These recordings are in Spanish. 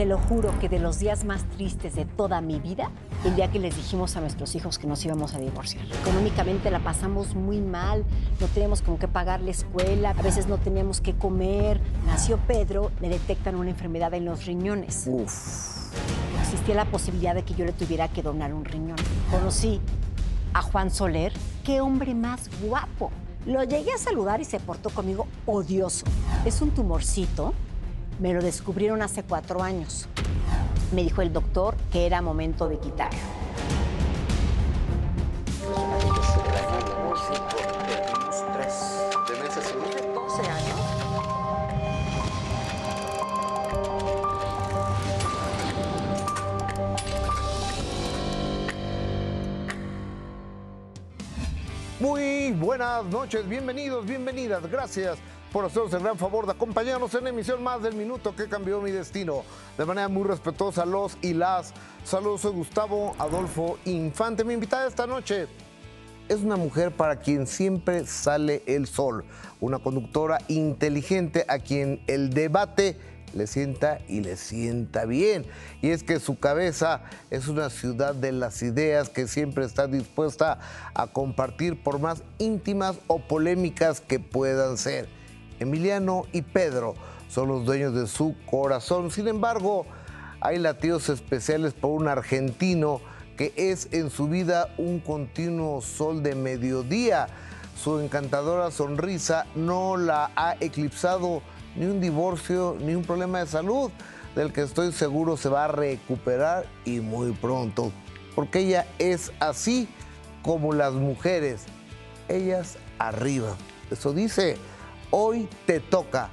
Te lo juro que de los días más tristes de toda mi vida, el día que les dijimos a nuestros hijos que nos íbamos a divorciar. Económicamente la pasamos muy mal, no teníamos con qué pagar la escuela, a veces no teníamos qué comer. Nació Pedro, le detectan una enfermedad en los riñones. Uf. Existía la posibilidad de que yo le tuviera que donar un riñón. Conocí a Juan Soler, qué hombre más guapo. Lo llegué a saludar y se portó conmigo odioso. Es un tumorcito me lo descubrieron hace cuatro años. Me dijo el doctor que era momento de quitarlo. Muy buenas noches, bienvenidos, bienvenidas, gracias por hacernos el gran favor de acompañarnos en emisión más del minuto que cambió mi destino. De manera muy respetuosa, los y las. Saludos, soy Gustavo Adolfo Infante. Mi invitada esta noche es una mujer para quien siempre sale el sol. Una conductora inteligente a quien el debate le sienta y le sienta bien. Y es que su cabeza es una ciudad de las ideas que siempre está dispuesta a compartir por más íntimas o polémicas que puedan ser. Emiliano y Pedro son los dueños de su corazón. Sin embargo, hay latidos especiales por un argentino que es en su vida un continuo sol de mediodía. Su encantadora sonrisa no la ha eclipsado ni un divorcio ni un problema de salud, del que estoy seguro se va a recuperar y muy pronto. Porque ella es así como las mujeres, ellas arriba. Eso dice Hoy te toca.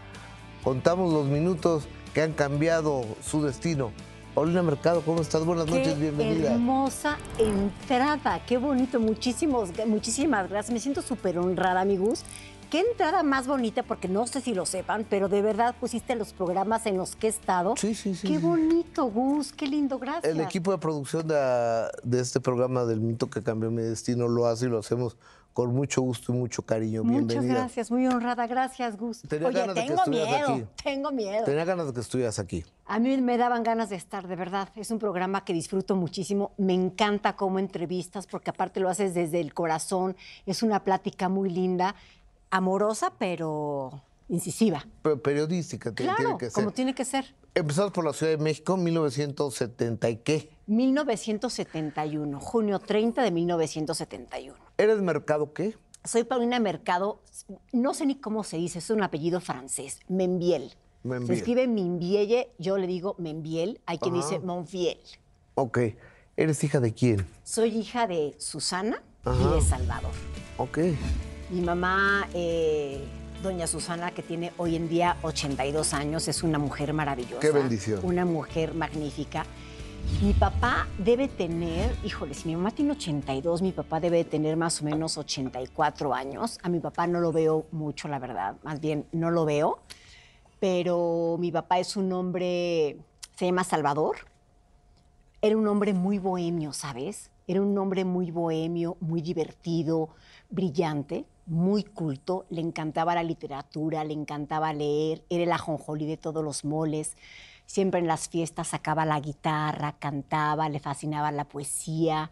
Contamos los minutos que han cambiado su destino. Paulina Mercado, ¿cómo estás? Buenas noches, bienvenida. Hermosa entrada, qué bonito, muchísimos, muchísimas gracias. Me siento súper honrada, amigos. Qué entrada más bonita, porque no sé si lo sepan, pero de verdad pusiste los programas en los que he estado. Sí, sí, sí. Qué bonito, Gus, qué lindo, gracias. El equipo de producción de, de este programa del mito que cambió mi destino lo hace y lo hacemos con mucho gusto y mucho cariño. Muchas gracias, muy honrada. Gracias, Gus. Tenía Oye, ganas de que tengo estuvieras miedo, aquí. tengo miedo. Tenía ganas de que estuvieras aquí. A mí me daban ganas de estar, de verdad. Es un programa que disfruto muchísimo. Me encanta cómo entrevistas, porque aparte lo haces desde el corazón. Es una plática muy linda, amorosa, pero incisiva. Pero periodística Claro, tiene que ser. como tiene que ser. Empezamos por la Ciudad de México, 1970 y qué. 1971, junio 30 de 1971. ¿Eres mercado qué? Soy Paulina Mercado, no sé ni cómo se dice, es un apellido francés, Membiel. Membiel. Se escribe Membielle, yo le digo Membiel, hay quien Ajá. dice Monfiel. Ok. ¿Eres hija de quién? Soy hija de Susana y de Salvador. Ok. Mi mamá, eh, doña Susana, que tiene hoy en día 82 años, es una mujer maravillosa. Qué bendición. Una mujer magnífica. Mi papá debe tener, híjole, si mi mamá tiene 82, mi papá debe de tener más o menos 84 años. A mi papá no lo veo mucho, la verdad, más bien no lo veo. Pero mi papá es un hombre, se llama Salvador. Era un hombre muy bohemio, ¿sabes? Era un hombre muy bohemio, muy divertido, brillante, muy culto. Le encantaba la literatura, le encantaba leer. Era el ajonjolí de todos los moles. Siempre en las fiestas sacaba la guitarra, cantaba, le fascinaba la poesía.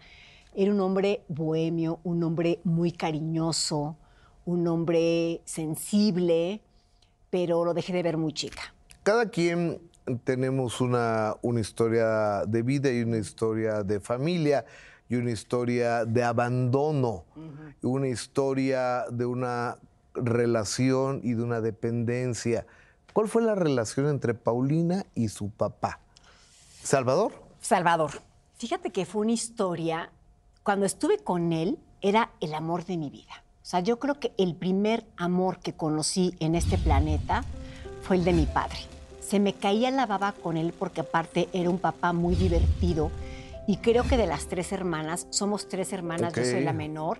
Era un hombre bohemio, un hombre muy cariñoso, un hombre sensible, pero lo dejé de ver muy chica. Cada quien tenemos una, una historia de vida y una historia de familia y una historia de abandono, una historia de una relación y de una dependencia. ¿Cuál fue la relación entre Paulina y su papá? ¿Salvador? Salvador. Fíjate que fue una historia, cuando estuve con él, era el amor de mi vida. O sea, yo creo que el primer amor que conocí en este planeta fue el de mi padre. Se me caía la baba con él porque aparte era un papá muy divertido y creo que de las tres hermanas, somos tres hermanas, yo soy la menor,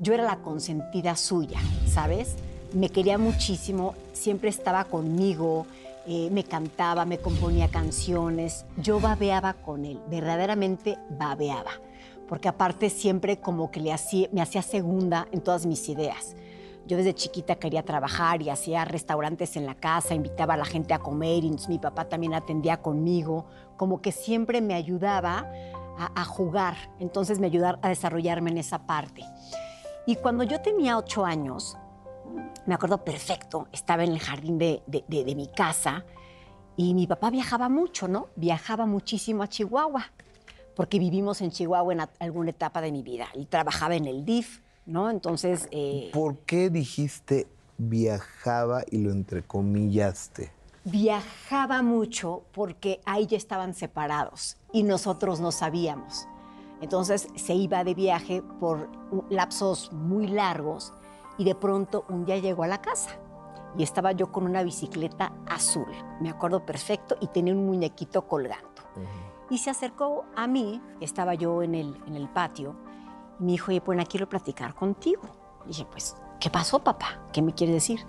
yo era la consentida suya, ¿sabes? Me quería muchísimo, siempre estaba conmigo, eh, me cantaba, me componía canciones, yo babeaba con él, verdaderamente babeaba, porque aparte siempre como que le hacía, me hacía segunda en todas mis ideas. Yo desde chiquita quería trabajar y hacía restaurantes en la casa, invitaba a la gente a comer y mi papá también atendía conmigo, como que siempre me ayudaba a, jugar, entonces me ayudaba a desarrollarme en esa parte. Y cuando yo tenía ocho años, me acuerdo perfecto, estaba en el jardín de, de mi casa y mi papá viajaba mucho, ¿no? Viajaba muchísimo a Chihuahua, porque vivimos en Chihuahua en alguna etapa de mi vida y trabajaba en el DIF ¿no? Entonces... Eh, ¿Por qué dijiste viajaba y lo entrecomillaste? Viajaba mucho porque ahí ya estaban separados y nosotros no sabíamos. Entonces se iba de viaje por lapsos muy largos y de pronto un día llegó a la casa y estaba yo con una bicicleta azul, me acuerdo perfecto, y tenía un muñequito colgando. Y se acercó a mí, estaba yo en el, en el patio, y me dijo, oye, pues quiero platicar contigo. Dije, pues, ¿qué pasó, papá? ¿Qué me quieres decir?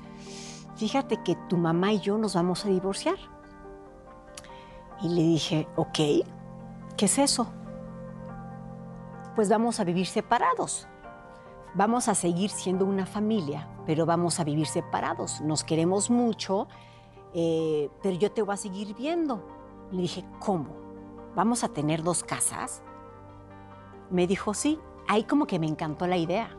Fíjate que tu mamá y yo nos vamos a divorciar. Y le dije, ok, ¿qué es eso? Pues vamos a vivir separados. Vamos a seguir siendo una familia, pero vamos a vivir separados. Nos queremos mucho, eh, pero yo te voy a seguir viendo. Le dije, ¿cómo? ¿Vamos a tener dos casas? Me dijo, sí ahí como que me encantó la idea.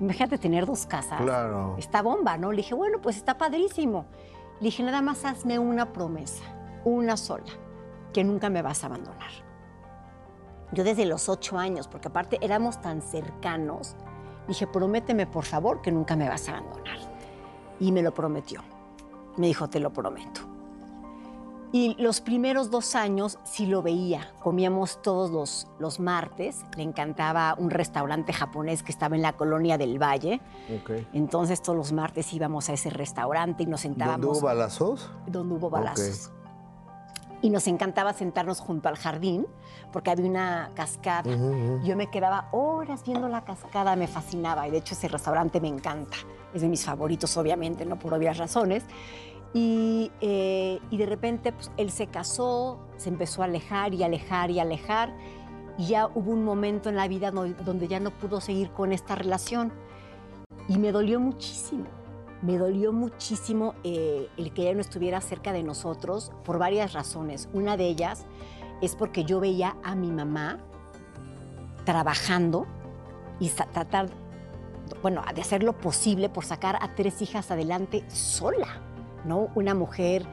Imagínate tener dos casas. Claro. Está bomba, ¿no? Le dije, bueno, pues está padrísimo. Le dije, nada más hazme una promesa, una sola, que nunca me vas a abandonar. Yo desde los ocho años, porque aparte éramos tan cercanos, dije, prométeme por favor que nunca me vas a abandonar. Y me lo prometió. Me dijo, te lo prometo. Y los primeros dos años sí lo veía. Comíamos todos los, los martes. Le encantaba un restaurante japonés que estaba en la colonia del Valle. Entonces todos los martes íbamos a ese restaurante y nos sentábamos. ¿Dónde hubo balazos? Donde hubo balazos. Y nos encantaba sentarnos junto al jardín porque había una cascada. Yo me quedaba horas viendo la cascada, me fascinaba. Y de hecho ese restaurante me encanta. Es de mis favoritos, obviamente, no por obvias razones. Eh, y, de repente pues, él se casó, se empezó a alejar y alejar y alejar. Y ya hubo un momento en la vida donde ya no pudo seguir con esta relación. Y me dolió muchísimo. Me dolió muchísimo eh, el que ella no estuviera cerca de nosotros por varias razones. Una de ellas es porque yo veía a mi mamá trabajando y tratar, bueno, de hacer lo posible por sacar a tres hijas adelante sola. ¿no? Una mujer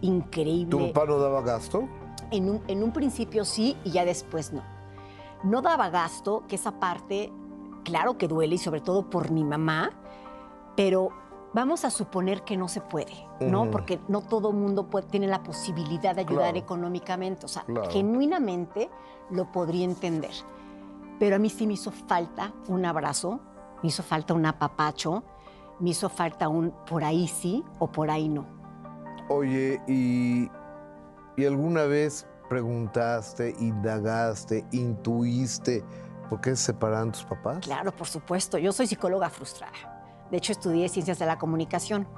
increíble. ¿Tu papá no daba gasto? En un, en un principio sí y ya después no. No daba gasto, que esa parte, claro que duele y sobre todo por mi mamá, pero vamos a suponer que no se puede, ¿no? Porque no todo mundo puede, tiene la posibilidad de ayudar económicamente. O sea, genuinamente lo podría entender. Pero a mí sí me hizo falta un abrazo, me hizo falta un apapacho, me hizo falta un por ahí sí o por ahí no. Oye, ¿y, ¿y alguna vez preguntaste, indagaste, intuiste por qué se separaron tus papás? Claro, por supuesto. Yo soy psicóloga frustrada. De hecho, estudié ciencias de la comunicación,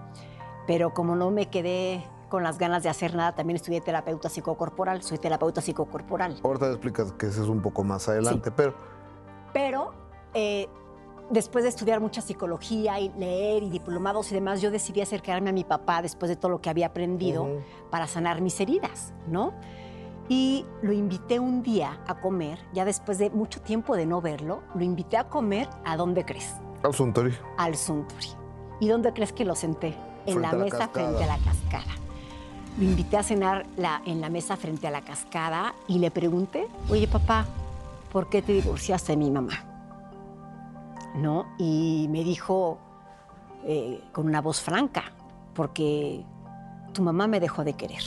pero como no me quedé con las ganas de hacer nada, también estudié terapeuta psicocorporal. Soy terapeuta psicocorporal. Ahorita explicas que eso es un poco más adelante, pero... Pero eh, después de estudiar mucha psicología y leer y diplomados y demás, yo decidí acercarme a mi papá después de todo lo que había aprendido para sanar mis heridas, ¿no? Y lo invité un día a comer, ya después de mucho tiempo de no verlo, lo invité a comer a dónde crees? Al Suntory. Al Suntory. ¿Y dónde crees que lo senté? En la mesa frente a la cascada. Lo invité a cenar en la mesa frente a la cascada y le pregunté, oye papá, ¿por qué te divorciaste de mi mamá? ¿no? Y me dijo eh, con una voz franca, porque tu mamá me dejó de querer.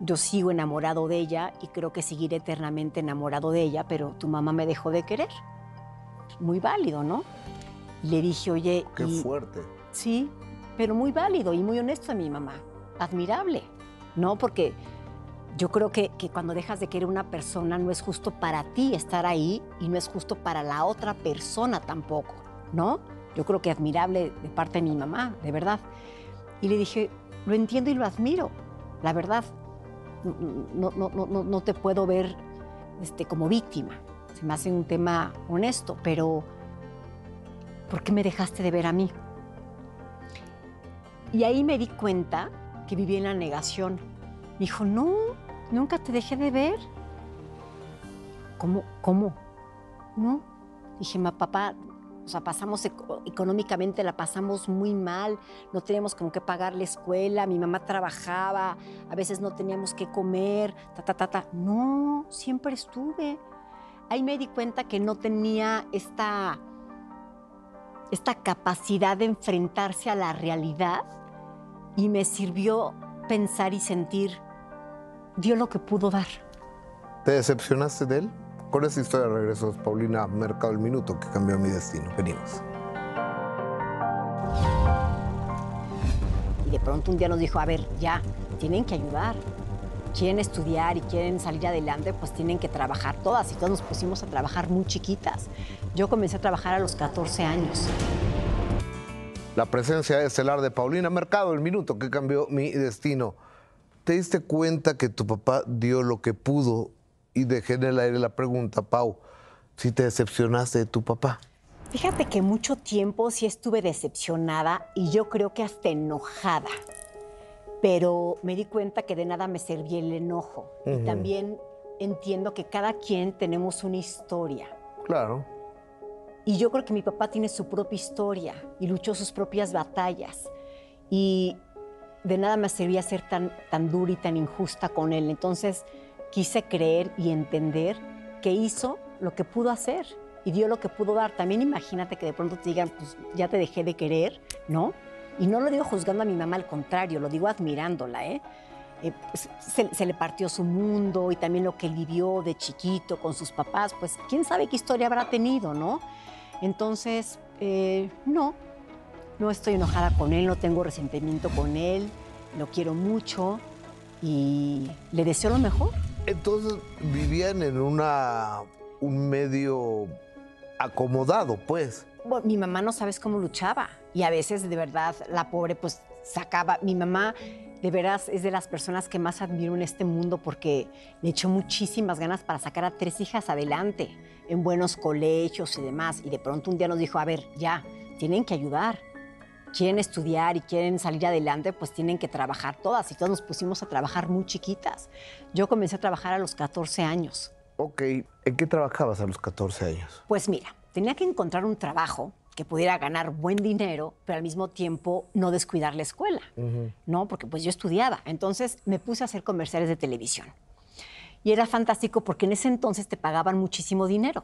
Yo sigo enamorado de ella y creo que seguiré eternamente enamorado de ella, pero tu mamá me dejó de querer. Muy válido, ¿no? Le dije, oye... Qué fuerte. Sí, pero muy válido y muy honesto a mi mamá. Admirable, ¿no? Porque yo creo que, cuando dejas de querer una persona no es justo para ti estar ahí y no es justo para la otra persona tampoco, ¿no? Yo creo que admirable de parte de mi mamá, de verdad. Y le dije, lo entiendo y lo admiro, la verdad. No, no, no, no te puedo ver este, como víctima. Se me hace un tema honesto, pero ¿por qué me dejaste de ver a mí? Y ahí me di cuenta que vivía en la negación. Me dijo, no, nunca te dejé de ver. ¿Cómo? ¿Cómo? No. Dije, ma, papá, o sea, pasamos económicamente, la pasamos muy mal, no teníamos como que pagar la escuela, mi mamá trabajaba, a veces no teníamos que comer, ta, ta, ta, ta. No, siempre estuve. Ahí me di cuenta que no tenía esta, esta capacidad de enfrentarse a la realidad y me sirvió pensar y sentir, dio lo que pudo dar. ¿Te decepcionaste de él? Con esta historia regreso, Paulina Mercado el Minuto, que cambió mi destino. Venimos. Y de pronto un día nos dijo, a ver, ya, tienen que ayudar. Quieren estudiar y quieren salir adelante, pues tienen que trabajar todas. Y todas nos pusimos a trabajar muy chiquitas. Yo comencé a trabajar a los 14 años. La presencia estelar de Paulina Mercado, el minuto que cambió mi destino. ¿Te diste cuenta que tu papá dio lo que pudo y dejé en el aire la pregunta, Pau, si te decepcionaste de tu papá. Fíjate que mucho tiempo sí estuve decepcionada y yo creo que hasta enojada. Pero me di cuenta que de nada me servía el enojo. Y también entiendo que cada quien tenemos una historia. Claro. Y yo creo que mi papá tiene su propia historia y luchó sus propias batallas. Y de nada me servía ser tan, tan dura y tan injusta con él. Entonces, quise creer y entender que hizo lo que pudo hacer y dio lo que pudo dar. También imagínate que de pronto te digan, pues ya te dejé de querer, ¿no? Y no lo digo juzgando a mi mamá, al contrario, lo digo admirándola, ¿eh? eh pues, se, le partió su mundo y también lo que él vivió de chiquito con sus papás, pues quién sabe qué historia habrá tenido, ¿no? Entonces, eh, no, no estoy enojada con él, no tengo resentimiento con él, lo quiero mucho y le deseo lo mejor. Entonces vivían en una, un medio acomodado, pues. mi mamá no sabes cómo luchaba y a veces de verdad la pobre pues sacaba, mi mamá de veras es de las personas que más admiro en este mundo porque le echó muchísimas ganas para sacar a tres hijas adelante en buenos colegios y demás y de pronto un día nos dijo, a ver, ya, tienen que ayudar quieren estudiar y quieren salir adelante, pues tienen que trabajar todas. Y todas nos pusimos a trabajar muy chiquitas. Yo comencé a trabajar a los 14 años. Ok, ¿en qué trabajabas a los 14 años? Pues mira, tenía que encontrar un trabajo que pudiera ganar buen dinero, pero al mismo tiempo no descuidar la escuela, ¿no? Porque pues yo estudiaba. Entonces me puse a hacer comerciales de televisión. Y era fantástico porque en ese entonces te pagaban muchísimo dinero.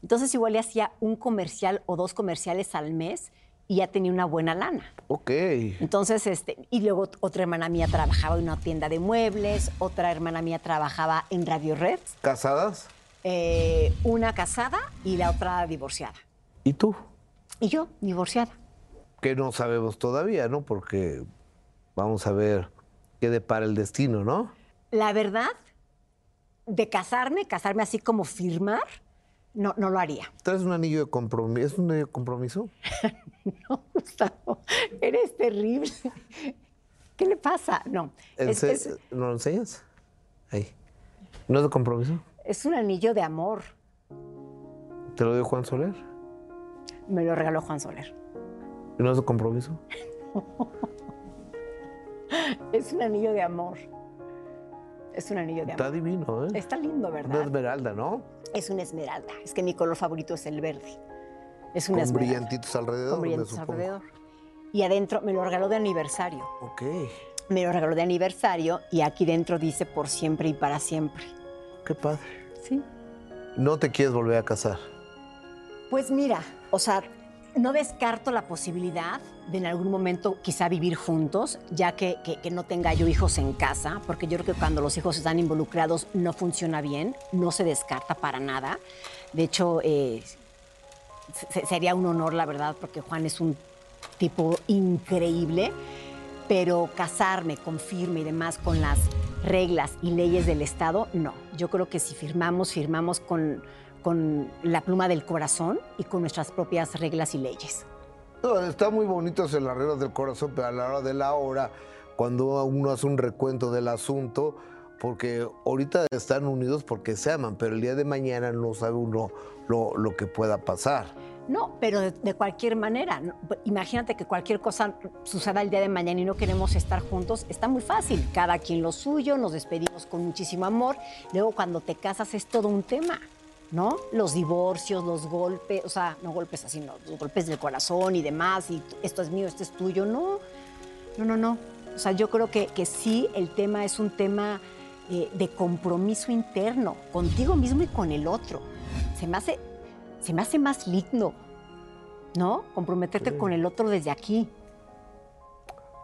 Entonces igual le hacía un comercial o dos comerciales al mes y ya tenía una buena lana. Ok. Entonces, este, y luego otra hermana mía trabajaba en una tienda de muebles, otra hermana mía trabajaba en Radio Red. ¿Casadas? Eh, una casada y la otra divorciada. ¿Y tú? Y yo, divorciada. Que no sabemos todavía, ¿no? Porque vamos a ver qué depara el destino, ¿no? La verdad, de casarme, casarme así como firmar, no, no lo haría. ¿Traes un anillo de compromiso? ¿Es un anillo de compromiso? no, Gustavo, eres terrible. ¿Qué le pasa? No. ¿No lo enseñas? Ahí. ¿No es de compromiso? Es un anillo de amor. ¿Te lo dio Juan Soler? Me lo regaló Juan Soler. ¿Y no es de compromiso? es un anillo de amor. Es un anillo de amor. Está divino, ¿eh? Está lindo, ¿verdad? Una esmeralda, ¿no? Es una esmeralda. Es que mi color favorito es el verde. Es una Con brillantitos alrededor. Con brillantitos alrededor. Y adentro me lo regaló de aniversario. Ok. Me lo regaló de aniversario y aquí dentro dice por siempre y para siempre. Qué padre. Sí. ¿No te quieres volver a casar? Pues mira, o sea, no descarto la posibilidad de en algún momento quizá vivir juntos, ya que, no tenga yo hijos en casa, porque yo creo que cuando los hijos están involucrados no funciona bien, no se descarta para nada. De hecho, eh, sería un honor, la verdad, porque Juan es un tipo increíble, pero casarme con firme y demás con las reglas y leyes del Estado, no. Yo creo que si firmamos, firmamos con con la pluma del corazón y con nuestras propias reglas y leyes. está muy bonito hacer las reglas del corazón, pero a la hora de la hora, cuando uno hace un recuento del asunto, porque ahorita están unidos porque se aman, pero el día de mañana no sabe uno lo, lo que pueda pasar. No, pero de, de cualquier manera. Imagínate que cualquier cosa suceda el día de mañana y no queremos estar juntos. Está muy fácil. Cada quien lo suyo, nos despedimos con muchísimo amor. Luego, cuando te casas, es todo un tema, ¿no? Los divorcios, los golpes, o sea, no golpes así, no, los golpes del corazón y demás. Y esto es mío, esto es tuyo. No, no, no, no. O sea, yo creo que, que sí, el tema es un tema eh, de compromiso interno, contigo mismo y con el otro. Se me hace, se me hace más lindo, ¿no? Comprometerte con el otro desde aquí.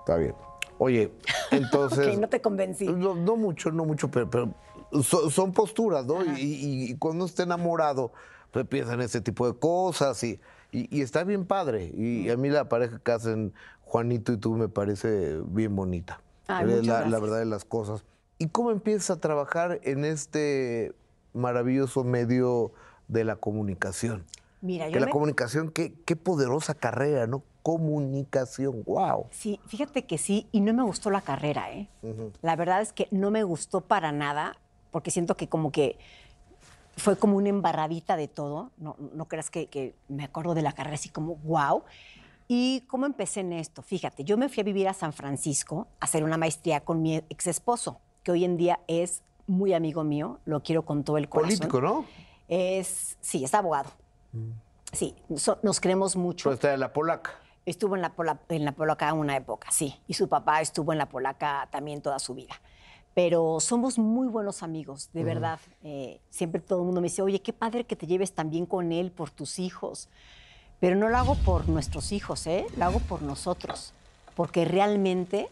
Está bien. Oye, entonces. Ok, no te convencí. No, no mucho, no mucho, pero, pero so- son posturas, ¿no? Y, y- cuando está enamorado, pues piensan ese tipo de cosas y, y- y está bien padre. Y a mí la pareja que hacen Juanito y tú me parece bien bonita. Ay, Es muchas la, verdad de las cosas. ¿Y cómo empiezas a trabajar en este maravilloso medio de la comunicación? Mira, Que yo la me- comunicación, qué, qué poderosa carrera, ¿no? Comunicación, wow. Sí, fíjate que sí, y no me gustó la carrera, ¿eh? La verdad es que no me gustó para nada, porque siento que como que fue como una embarradita de todo. No, no creas que, que me acuerdo de la carrera así como wow. ¿Y cómo empecé en esto? Fíjate, yo me fui a vivir a San Francisco a hacer una maestría con mi ex esposo, que hoy en día es muy amigo mío, lo quiero con todo el corazón. Político, ¿no? Es, sí, es abogado. Sí, so- nos queremos mucho. Pero está de la polaca. Estuvo en la, pola- en la polaca una época, sí. Y su papá estuvo en la polaca también toda su vida. Pero somos muy buenos amigos, de verdad. Eh, siempre todo el mundo me dice, oye, qué padre que te lleves tan bien con él por tus hijos. Pero no lo hago por nuestros hijos, ¿eh? Lo hago por nosotros. Porque realmente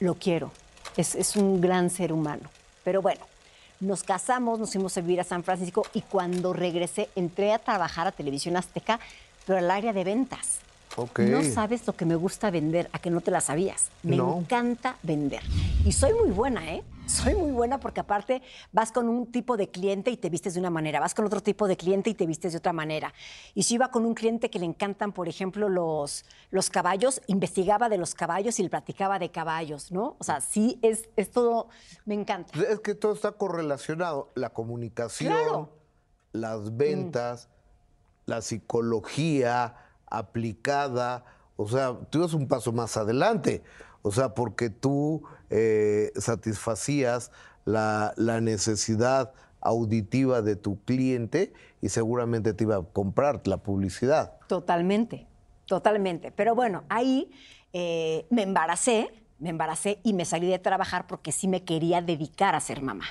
lo quiero. Es, es un gran ser humano. Pero bueno, nos casamos, nos fuimos a vivir a San Francisco y cuando regresé entré a trabajar a Televisión Azteca, pero al área de ventas. No sabes lo que me gusta vender, a que no te la sabías. Me No. encanta vender. Y soy muy buena, ¿eh? Soy muy buena porque aparte vas con un tipo de cliente y te vistes de una manera, vas con otro tipo de cliente y te vistes de otra manera. Y si iba con un cliente que le encantan, por ejemplo, los, los caballos, investigaba de los caballos y le platicaba de caballos, ¿no? O sea, sí, es, es todo, me encanta. Pues Es que todo está correlacionado. La comunicación, Claro. las ventas, la psicología aplicada. O sea, tú ibas un paso más adelante. O sea, porque tú eh, satisfacías la, necesidad auditiva de tu cliente y seguramente te iba a comprar la publicidad. Totalmente, totalmente. Pero bueno, ahí eh, me embaracé, me embaracé y me salí de trabajar porque sí me quería dedicar a ser mamá.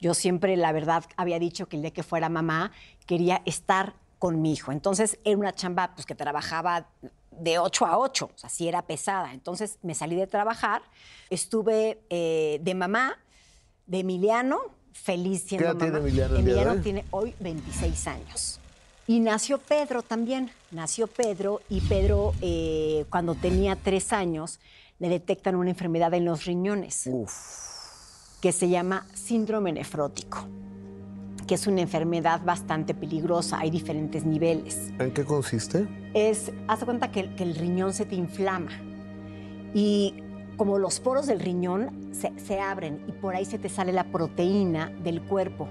Yo siempre, la verdad, había dicho que el día que fuera mamá quería estar con mi hijo. Entonces era una chamba pues, que trabajaba de 8 a 8, o sea, sí era pesada. Entonces me salí de trabajar, estuve eh, de mamá, de Emiliano, feliz siendo edad tiene mamá. Emiliano el día de Emiliano hoy? tiene hoy 26 años. Y nació Pedro también. Nació Pedro y Pedro, eh, cuando tenía tres años, le detectan una enfermedad en los riñones que se llama síndrome nefrótico, que es una enfermedad bastante peligrosa. Hay diferentes niveles. ¿En qué consiste? Es, haz de cuenta que, el- que el riñón se te inflama y como los poros del riñón se, se abren y por ahí se te sale la proteína del cuerpo.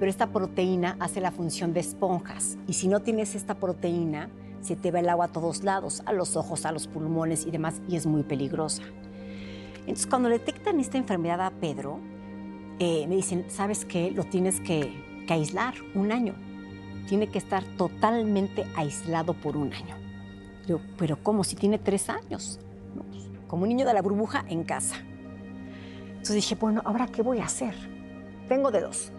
Pero esta proteína hace la función de esponjas y si no tienes esta proteína, se te va el agua a todos lados, a los ojos, a los pulmones y demás, y es muy peligrosa. Entonces, cuando detectan esta enfermedad a Pedro, eh, me dicen, ¿sabes qué? Lo tienes que, que aislar un año. Tiene que estar totalmente aislado por un año. Yo, pero ¿cómo? Si tiene tres años. Pues, como un niño de la burbuja en casa. Entonces dije, bueno, ¿ahora qué voy a hacer? Tengo de dos.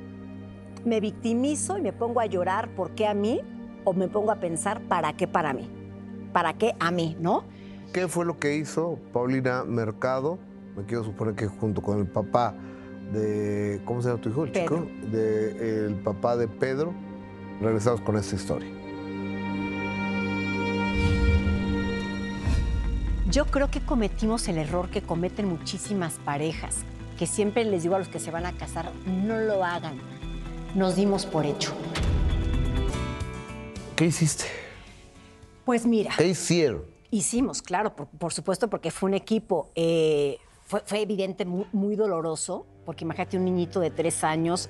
Me victimizo y me pongo a llorar, ¿por qué a mí? O me pongo a pensar, ¿para qué para mí? ¿Para qué a mí? ¿No? ¿Qué fue lo que hizo Paulina Mercado? Me quiero suponer que junto con el papá de. ¿Cómo se llama tu hijo? El Pedro. chico. De, el papá de Pedro. Regresamos con esta historia. Yo creo que cometimos el error que cometen muchísimas parejas, que siempre les digo a los que se van a casar, no lo hagan. Nos dimos por hecho. ¿Qué hiciste? Pues mira, ¿Qué hicieron? hicimos, claro, por, por supuesto, porque fue un equipo. eh, fue, fue evidente, muy, muy doloroso, porque imagínate un niñito de tres años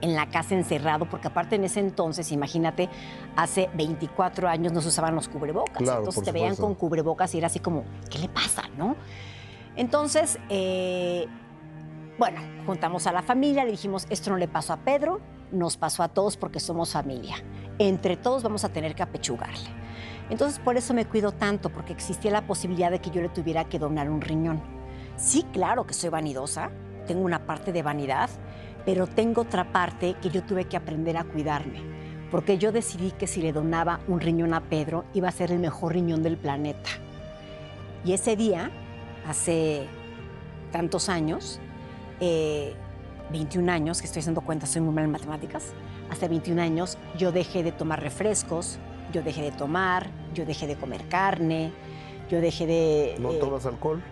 en la casa encerrado, porque aparte en ese entonces, imagínate, hace 24 años no se usaban los cubrebocas. Claro, entonces te veían con cubrebocas y era así como, ¿qué le pasa, no? Entonces, eh, bueno, juntamos a la familia, le dijimos, esto no le pasó a Pedro, nos pasó a todos porque somos familia. Entre todos vamos a tener que apechugarle. Entonces, por eso me cuido tanto, porque existía la posibilidad de que yo le tuviera que donar un riñón. Sí, claro que soy vanidosa, tengo una parte de vanidad, pero tengo otra parte que yo tuve que aprender a cuidarme, porque yo decidí que si le donaba un riñón a Pedro, iba a ser el mejor riñón del planeta. Y ese día, hace tantos años, eh, 21 años, que estoy haciendo cuentas, soy muy mal en matemáticas, hace 21 años yo dejé de tomar refrescos, yo dejé de tomar, yo dejé de comer carne, yo dejé de... ¿No eh, tomas alcohol?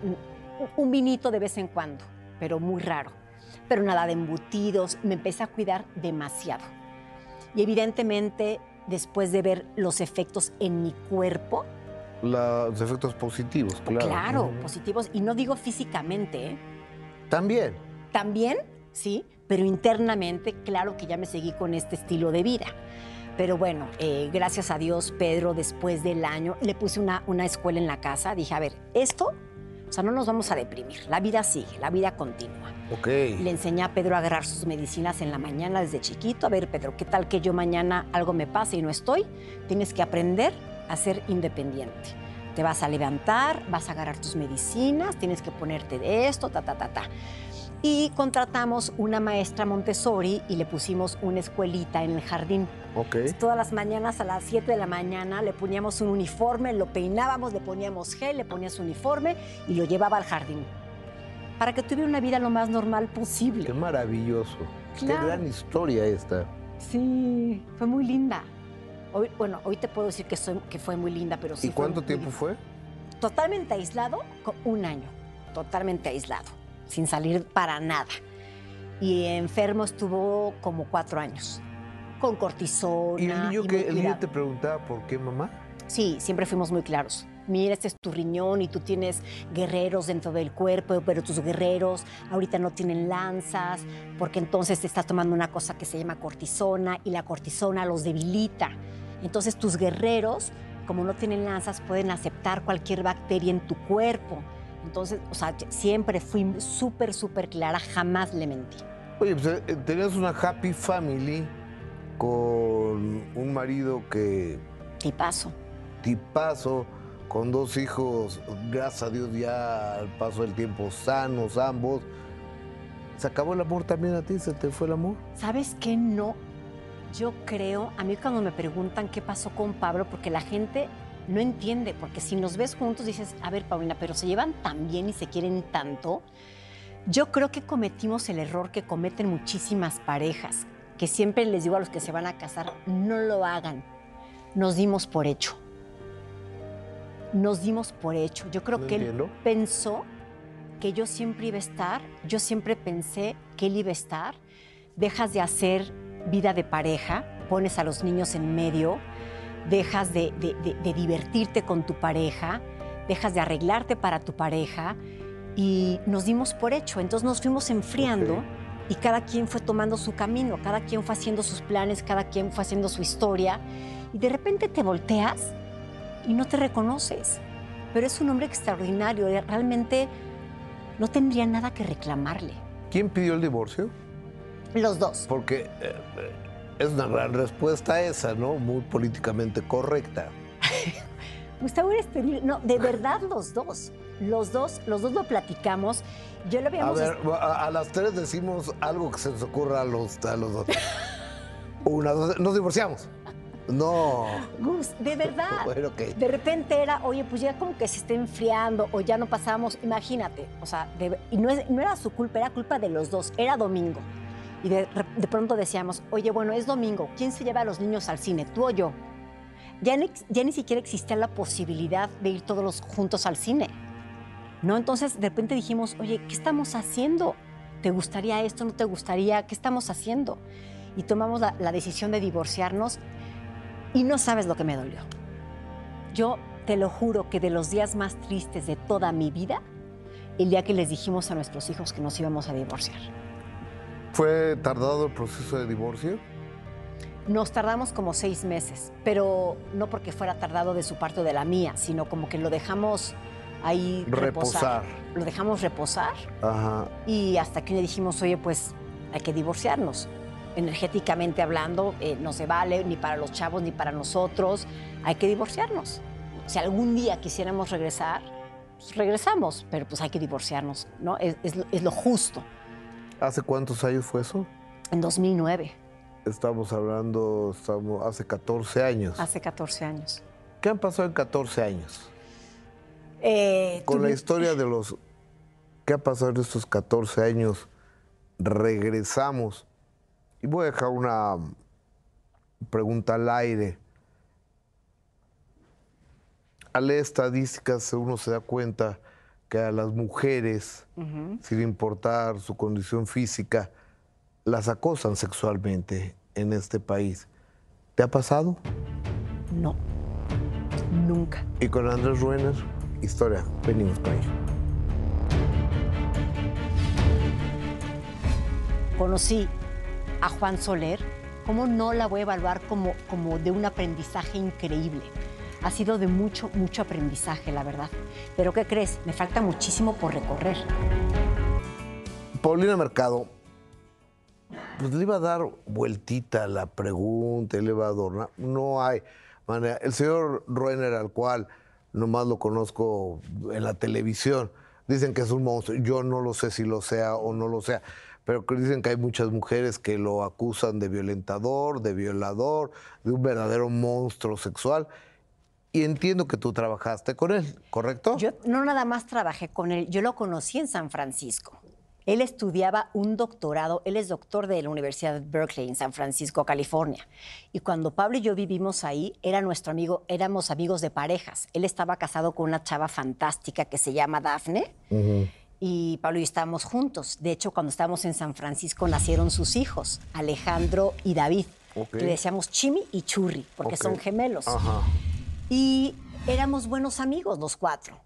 un vinito de vez en cuando, pero muy raro. Pero nada de embutidos, me empecé a cuidar demasiado. Y evidentemente, después de ver los efectos en mi cuerpo, Los efectos positivos, claro. claro, Ujú. positivos, y no digo físicamente, ¿eh? También. también, sí, pero internamente, claro que ya me seguí con este estilo de vida. Pero bueno, eh, gracias a Dios, Pedro, después del año, le puse una, una escuela en la casa. Dije, a ver, esto, o sea, no nos vamos a deprimir. La vida sigue, la vida continúa. Ok. Le enseñé a Pedro a agarrar sus medicinas en la mañana desde chiquito. A ver, Pedro, ¿qué tal que yo mañana algo me pase y no estoy? Tienes que aprender a ser independiente. Te vas a levantar, vas a agarrar tus medicinas, tienes que ponerte de esto, ta, ta, ta, ta. Y contratamos una maestra Montessori y le pusimos una escuelita en el jardín. Ok. Todas las mañanas a las 7 de la mañana le poníamos un uniforme, lo peinábamos, le poníamos gel, le ponías su uniforme y lo llevaba al jardín. Para que tuviera una vida lo más normal posible. Qué maravilloso. Claro. Qué gran historia esta. Sí, fue muy linda. Hoy, bueno, hoy te puedo decir que, soy- que fue muy linda, pero sí. ¿Y cuánto tiempo linda. fue? Totalmente aislado, con un año. Totalmente aislado, sin salir para nada. Y enfermo estuvo como cuatro años, con cortisona. ¿Y el niño que el niño te preguntaba por qué, mamá? Sí, siempre fuimos muy claros. Mira, este es tu riñón y tú tienes guerreros dentro del cuerpo, pero tus guerreros ahorita no tienen lanzas, porque entonces te estás tomando una cosa que se llama cortisona y la cortisona los debilita. Entonces tus guerreros, como no tienen lanzas, pueden aceptar cualquier bacteria en tu cuerpo. Entonces, o sea, siempre fui súper, súper clara, jamás le mentí. Oye, pues eh, tenías una happy family con un marido que Y paso. tipazo, con dos hijos, gracias a Dios ya al paso del tiempo sanos ambos. ¿Se acabó el amor también a ti? ¿Se te fue el amor? ¿Sabes qué? No. Yo creo, a mí cuando me preguntan qué pasó con Pablo, porque la gente no entiende, porque si nos ves juntos dices, a ver, Paulina, pero se llevan tan bien y se quieren tanto. Yo creo que cometimos el error que cometen muchísimas parejas, que siempre les digo a los que se van a casar, no lo hagan. Nos dimos por hecho. Nos dimos por hecho. Yo creo No que él pensó que yo siempre iba a estar, yo siempre pensé que él iba a estar. Dejas de hacer vida de pareja, pones a los niños en medio, dejas de, de- de- de divertirte con tu pareja, dejas de arreglarte para tu pareja y nos dimos por hecho. Entonces nos fuimos enfriando y cada quien fue tomando su camino, cada quien fue haciendo sus planes, cada quien fue haciendo su historia y de repente te volteas y no te reconoces. Pero es un hombre extraordinario, eh, realmente no tendría nada que reclamarle. ¿Quién pidió el divorcio? Los dos. Porque eh, eh, es una gran respuesta esa, ¿no? Muy políticamente correcta. Gustavo eres terrible. No, de verdad los dos. Los dos, los dos lo platicamos. Yo lo A habíamos... ver, a, a las tres decimos algo que se nos ocurra a los, a los dos. Una, dos, nos divorciamos. No. Gus, de verdad. Bueno, ok. De repente era, oye, pues ya como que se está enfriando o ya no pasamos, imagínate, o sea, de- y no, es- no era su culpa, era culpa de los dos, era domingo. Y de, re- de pronto decíamos, oye, bueno, es domingo, ¿quién se lleva a los niños al cine, tú o yo? Ya ni, ya ni siquiera existía la posibilidad de ir todos los juntos al cine. ¿No? Entonces de repente dijimos, oye, ¿qué estamos haciendo? ¿Te gustaría esto? ¿No te gustaría? ¿Qué estamos haciendo? Y tomamos la- la decisión de divorciarnos y no sabes lo que me dolió. Yo te lo juro que de los días más tristes de toda mi vida, el día que les dijimos a nuestros hijos que nos íbamos a divorciar. ¿Fue tardado el proceso de divorcio? Nos tardamos como seis meses, pero no porque fuera tardado de su parte o de la mía, sino como que lo dejamos ahí reposar. Reposar. Lo dejamos reposar Ajá. y hasta que le dijimos, oye, pues hay que divorciarnos. Energéticamente hablando, eh, no se vale ni para los chavos ni para nosotros, hay que divorciarnos. Si algún día quisiéramos regresar, pues regresamos, pero pues hay que divorciarnos, ¿no? Es, es es lo justo. ¿Hace cuántos años fue eso? En 2009, Estamos hablando, estamos hace 14 años. hace 14 años. ¿Qué han pasado en 14 años? Eh, Con la historia de los... ¿Qué ha pasado en estos 14 años? Regresamos. Y voy a dejar una pregunta al aire. Al leer estadísticas uno se da cuenta que a las mujeres, sin importar su condición física, las acosan sexualmente en este país. ¿Te ha pasado? No, nunca. Y con Andrés Ruener, historia. Venimos con ello. conocí a Juan Soler, ¿cómo no la voy a evaluar como, como de un aprendizaje increíble? Ha sido de mucho, mucho aprendizaje, la verdad. Pero ¿qué crees? Me falta muchísimo por recorrer. Paulina Mercado, pues le iba a dar vueltita a la pregunta, le iba a adornar. No hay manera. El señor Ruener, al cual nomás lo conozco en la televisión, dicen que es un monstruo. Yo no lo sé si lo sea o no lo sea, pero dicen que hay muchas mujeres que lo acusan de violentador, de violador, de un verdadero monstruo sexual. Y entiendo que tú trabajaste con él, ¿correcto? Yo no nada más trabajé con él, yo lo conocí en San Francisco. Él estudiaba un doctorado, él es doctor de la Universidad de Berkeley en San Francisco, California. Y cuando Pablo y yo vivimos ahí, era nuestro amigo, éramos amigos de parejas. Él estaba casado con una chava fantástica que se llama Dafne. Y Pablo y yo estábamos juntos. De hecho, cuando estábamos en San Francisco nacieron sus hijos, Alejandro y David. Ok. Le decíamos Chimi y Churri, porque son gemelos. Ajá. Y éramos buenos amigos los cuatro.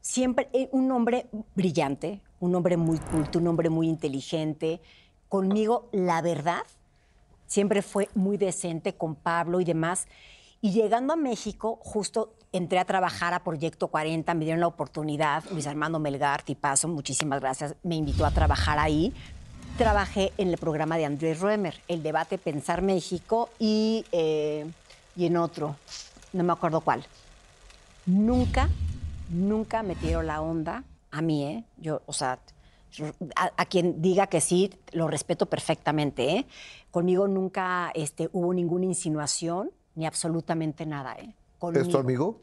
Siempre eh, un hombre brillante, un hombre muy culto, un hombre muy inteligente. Conmigo, la verdad, siempre fue muy decente con Pablo y demás. Y llegando a México, justo entré a trabajar a Proyecto 40, me dieron la oportunidad, Luis Armando Melgar, tipazo, muchísimas gracias, me invitó a trabajar ahí. Trabajé en el programa de Andrés Ruemer, el debate Pensar México y, eh, y en otro, no me acuerdo cuál. Nunca, nunca me tiró la onda a mí, ¿eh? Yo, o sea, a, a quien diga que sí, lo respeto perfectamente, ¿eh? Conmigo nunca este, hubo ninguna insinuación ni absolutamente nada, ¿eh? ¿Es tu Conmigo. amigo?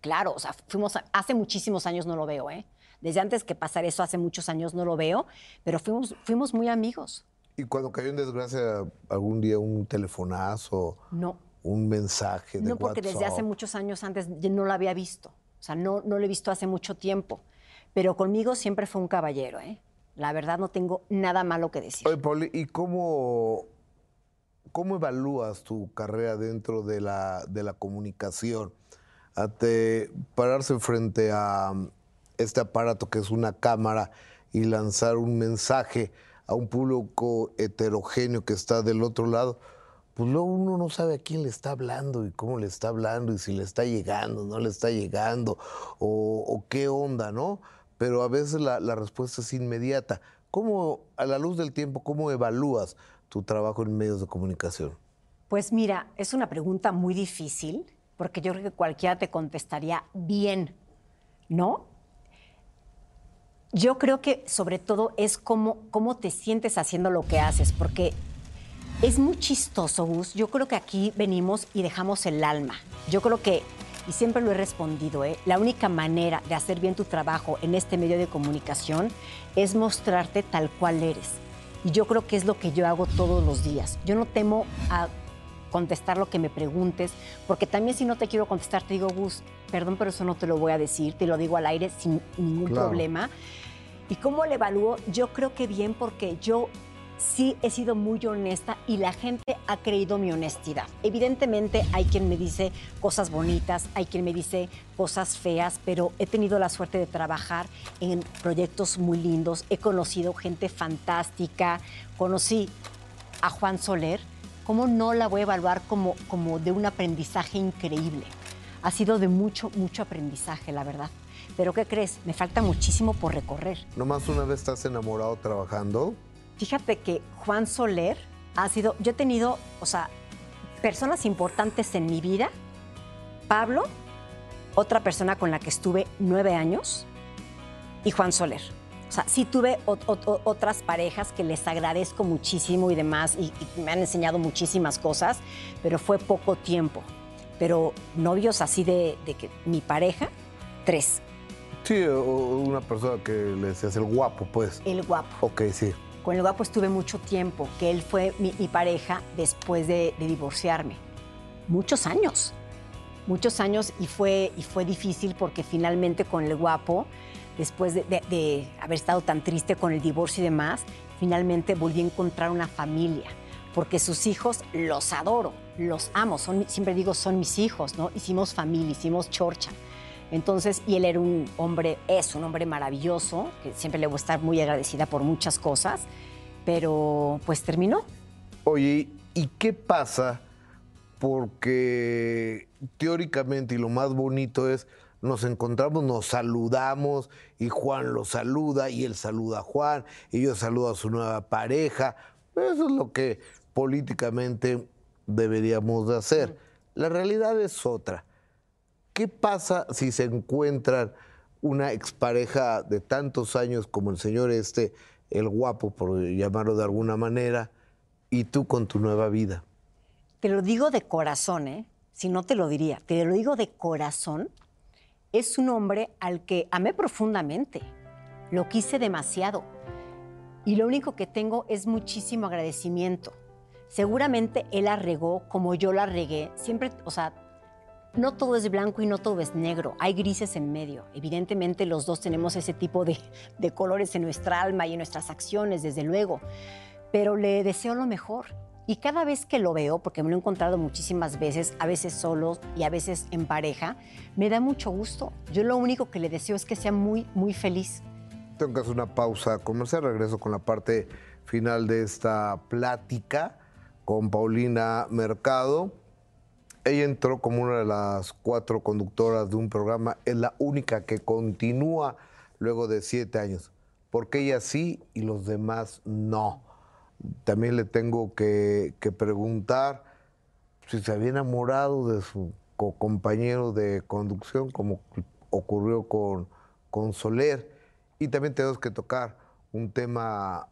Claro, o sea, fuimos, a- hace muchísimos años no lo veo, ¿eh? Desde antes que pasara eso, hace muchos años no lo veo, pero fuimos, fuimos muy amigos. Y cuando cayó en desgracia algún día un telefonazo, No, un mensaje de no porque WhatsApp. desde hace muchos años antes yo no lo había visto. O sea, no, no lo he visto hace mucho tiempo. Pero conmigo siempre fue un caballero, ¿eh? La verdad no tengo nada malo que decir. Oye, Pauli, ¿y cómo, cómo evalúas tu carrera dentro de la, de la comunicación? Ante pararse frente a um, este aparato que es una cámara y lanzar un mensaje a un público heterogéneo que está del otro lado, pues luego uno no sabe a quién le está hablando y cómo le está hablando y si le está llegando, no le está llegando o, qué onda, ¿no? Pero a veces la, la respuesta es inmediata. ¿Cómo, a la luz del tiempo, cómo evalúas tu trabajo en medios de comunicación? Pues mira, es una pregunta muy difícil, porque yo creo que cualquiera te contestaría bien, ¿no? Yo creo que sobre todo es cómo, cómo te sientes haciendo lo que haces, porque es muy chistoso, Gus. Yo creo que aquí venimos y dejamos el alma. Yo creo que, y siempre lo he respondido, ¿eh? la única manera de hacer bien tu trabajo en este medio de comunicación es mostrarte tal cual eres. Y yo creo que es lo que yo hago todos los días. Yo no temo a contestar lo que me preguntes, porque también si no te quiero contestar, te digo, Gus, perdón, pero eso no te lo voy a decir, te lo digo al aire sin ningún Claro. problema. ¿Y cómo lo evalúo? Yo creo que bien porque yo sí he sido muy honesta y la gente ha creído mi honestidad. Evidentemente hay quien me dice cosas bonitas, hay quien me dice cosas feas, pero he tenido la suerte de trabajar en proyectos muy lindos, he conocido gente fantástica, conocí a Juan Soler, ¿cómo no la voy a evaluar como, como de un aprendizaje increíble? Ha sido de mucho, mucho aprendizaje, la verdad. Pero ¿qué crees? Me falta muchísimo por recorrer. ¿Nomás una vez estás enamorado trabajando? Fíjate que Juan Soler ha sido, yo he tenido, o sea, personas importantes en mi vida. Pablo, otra persona con la que estuve nueve años, y Juan Soler. O sea, sí tuve otras parejas que les agradezco muchísimo y demás, y, me han enseñado muchísimas cosas, pero fue poco tiempo. Pero novios así de, de que mi pareja, tres. Sí, una persona que le decías el guapo, pues. El guapo. Ok, sí. Con el guapo estuve mucho tiempo, que él fue mi, pareja después de, divorciarme. Muchos años, muchos años y fue, y fue difícil porque finalmente con el guapo, después de, haber estado tan triste con el divorcio y demás, finalmente volví a encontrar una familia porque sus hijos los adoro, los amo, siempre digo son mis hijos, ¿no? Hicimos familia, hicimos chorcha. Entonces, y él era un hombre, es un hombre maravilloso, que siempre le voy a estar muy agradecida por muchas cosas, pero pues terminó. Oye, ¿y qué pasa? Porque teóricamente, y lo más bonito es, nos encontramos, nos saludamos, y Juan lo saluda, y él saluda a Juan, y yo saludo a su nueva pareja. Eso es lo que políticamente deberíamos de hacer. La realidad es otra. ¿Qué pasa si se encuentran una expareja de tantos años como el señor este, el guapo, por llamarlo de alguna manera, y tú con tu nueva vida? Te lo digo de corazón, ¿eh? Si no te lo diría, te lo digo de corazón. Es un hombre al que amé profundamente, lo quise demasiado. Y lo único que tengo es muchísimo agradecimiento. Seguramente él arregó como yo la regué. Siempre, o sea, no todo es blanco y no todo es negro, hay grises en medio. Evidentemente los dos tenemos ese tipo de, colores en nuestra alma y en nuestras acciones, desde luego, pero le deseo lo mejor. Y cada vez que lo veo, porque me lo he encontrado muchísimas veces, a veces solo y a veces en pareja, me da mucho gusto. Yo lo único que le deseo es que sea muy, muy feliz. Tengo que hacer una pausa comercial, regreso con la parte final de esta plática con Paulina Mercado. Ella entró como una de las cuatro conductoras de un programa, es la única que continúa luego de siete años. Porque ella sí y los demás no. También le tengo que, preguntar si se había enamorado de su compañero de conducción, como ocurrió con, con Soler. Y también tenemos que tocar un tema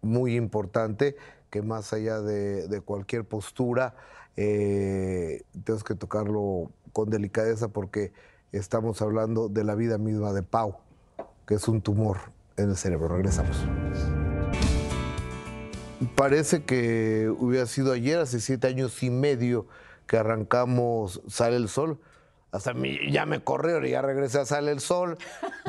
muy importante que más allá de cualquier postura, eh, que tocarlo con delicadeza porque estamos hablando de la vida misma de Pau, que es un tumor en el cerebro. Regresamos. Parece que hubiera sido ayer, hace siete años y medio, que arrancamos Sale el Sol. Hasta mí ya me corrieron y ya regresé a Sale el Sol,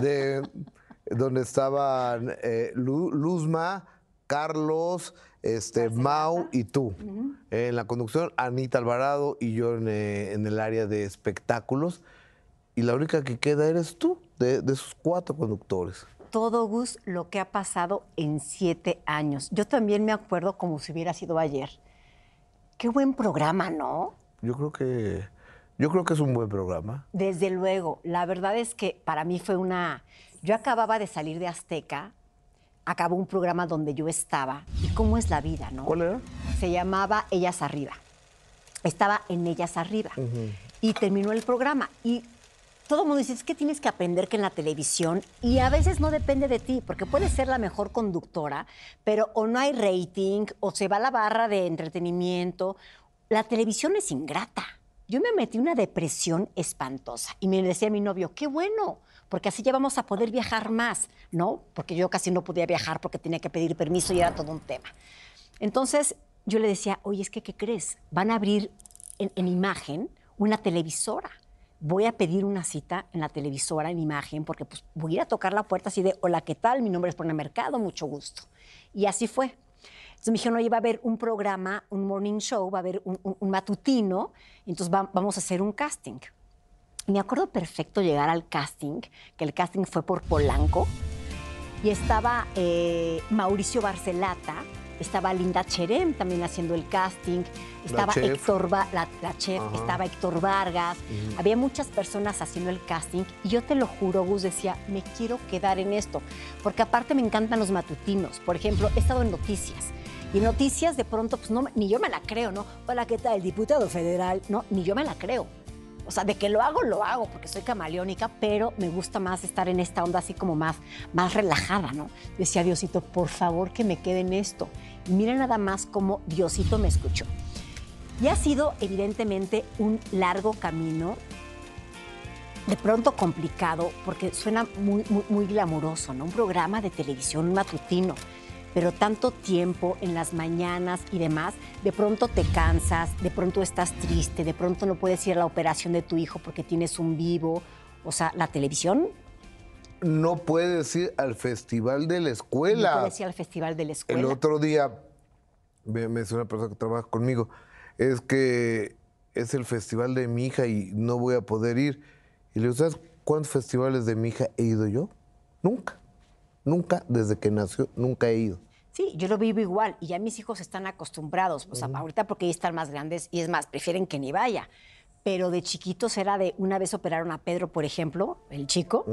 de donde estaban eh, Luzma, Carlos, este, Mau y tú. En la conducción, Anita Alvarado y yo eh, en, el área de espectáculos. Y la única que queda eres tú, de, esos cuatro conductores. Todo, Gus, lo que ha pasado en siete años. Yo también me acuerdo como si hubiera sido ayer. Qué buen programa, ¿no? Yo creo que, yo creo que es un buen programa. Desde luego. La verdad es que para mí fue una... Yo acababa de salir de Azteca acabó un programa donde yo estaba. ¿Y cómo es la vida, no? ¿Cuál era? Se llamaba Ellas Arriba. Estaba en Ellas Arriba. Y terminó el programa. Y todo el mundo dice, es que tienes que aprender que en la televisión, y a veces no depende de ti, porque puedes ser la mejor conductora, pero o no hay rating, o se va la barra de entretenimiento. La televisión es ingrata. Yo me metí una depresión espantosa y me decía mi novio, qué bueno, porque así ya vamos a poder viajar más, ¿no? Porque yo casi no podía viajar porque tenía que pedir permiso y era todo un tema. Entonces yo le decía, oye, es que, ¿qué crees? Van a abrir en, imagen una televisora. Voy a pedir una cita en la televisora, en imagen, porque pues voy a ir a tocar la puerta así de, hola, ¿qué tal? Mi nombre es Pone Mercado, mucho gusto. Y así fue. Entonces me dijeron, oye, va a haber un programa, un morning show, va a haber un, matutino, entonces va- vamos a hacer un casting. Me acuerdo perfecto llegar al casting, que el casting fue por Polanco, y estaba eh, Mauricio Barcelata, estaba Linda Cherem también haciendo el casting, estaba chef. Héctor, Va- la, la chef, estaba Héctor Vargas, había muchas personas haciendo el casting y yo te lo juro, Gus decía, me quiero quedar en esto, porque aparte me encantan los matutinos. Por ejemplo, he estado en noticias. Y en noticias de pronto, pues no, ni yo me la creo, ¿no? Hola, ¿qué tal? El diputado federal. No, ni yo me la creo. O sea, de que lo hago, lo hago, porque soy camaleónica, pero me gusta más estar en esta onda así como más, más relajada, ¿no? Decía Diosito, por favor que me quede en esto. Y mira nada más cómo Diosito me escuchó. Y ha sido evidentemente un largo camino, de pronto complicado, porque suena muy, muy, muy glamuroso, ¿no? Un programa de televisión matutino, pero tanto tiempo en las mañanas y demás, de pronto te cansas, de pronto estás triste, de pronto no puedes ir a la operación de tu hijo porque tienes un vivo. O sea, la televisión No puedes ir al festival de la no escuela. puedes ir al festival de la escuela. El otro día me, me decía una persona que trabaja conmigo, es que es el festival de mi hija y no voy a poder ir. Y le digo, ¿sabes cuántos festivales de mi hija he ido yo? Nunca. Nunca, desde que nació, nunca he ido. Sí, yo lo vivo igual y ya mis hijos están acostumbrados. O sea, ahorita porque ya están más grandes y es más, prefieren que ni vaya. Pero de chiquitos era de una vez operaron a Pedro, por ejemplo, el chico.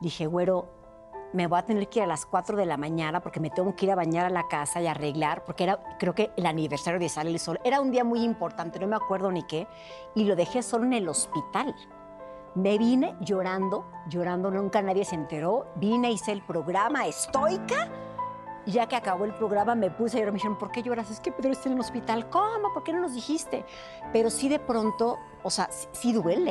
Dije, güero, me voy a tener que ir a las 4 de la mañana porque me tengo que ir a bañar a la casa y arreglar, porque era, creo que el aniversario de Sale el Sol. Era un día muy importante, no me acuerdo ni qué. Y lo dejé solo en el hospital. Me vine llorando, llorando, nunca nadie se enteró. Vine, hice el programa estoica. Y ya que acabó el programa me puse a llorar. Me dijeron, ¿por qué lloras? Es que Pedro está en el hospital. ¿Cómo? ¿Por qué no nos dijiste? Pero sí de pronto, o sea, sí, sí duele.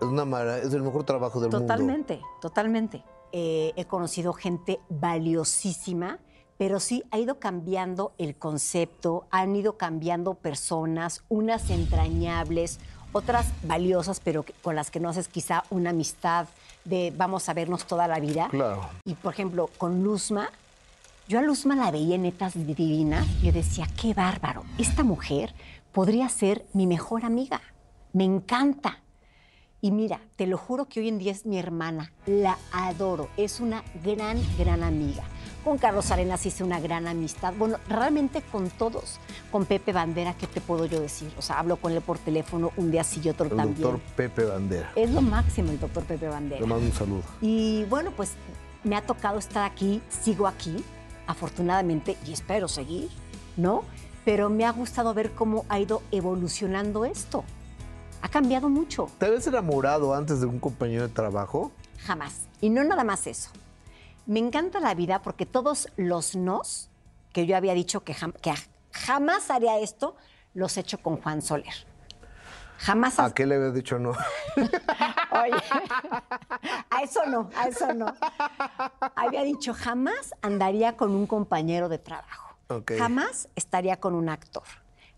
Es una mara- es el mejor trabajo del mundo. Totalmente, totalmente. Eh, he conocido gente valiosísima, pero sí ha ido cambiando el concepto, han ido cambiando personas, unas entrañables, otras valiosas, pero con las que no haces quizá una amistad de vamos a vernos toda la vida. Claro. Y por ejemplo, con Luzma, yo a Luzma la veía en netas divinas yo decía, qué bárbaro, esta mujer podría ser mi mejor amiga, me encanta. Y mira, te lo juro que hoy en día es mi hermana, la adoro, es una gran, gran amiga. Con Carlos Arenas hice una gran amistad, bueno, realmente con todos. Con Pepe Bandera, ¿qué te puedo yo decir? O sea, hablo con él por teléfono un día sí y otro El también. doctor Pepe Bandera. Es lo máximo el doctor Pepe Bandera. Le mando un saludo. Y bueno, pues me ha tocado estar aquí, sigo aquí, afortunadamente, y espero seguir, ¿no? Pero me ha gustado ver cómo ha ido evolucionando esto. Ha cambiado mucho, ¿Te habías enamorado antes de un compañero de trabajo? jamás. Y no nada más eso. Me encanta la vida porque todos los nos que yo había dicho que, jam- que jamás haría esto, los he hecho con Juan Soler. Jamás ¿A qué le habías dicho no? Oye, a eso no, a eso no. Había dicho, jamás andaría con un compañero de trabajo. Jamás estaría con un actor.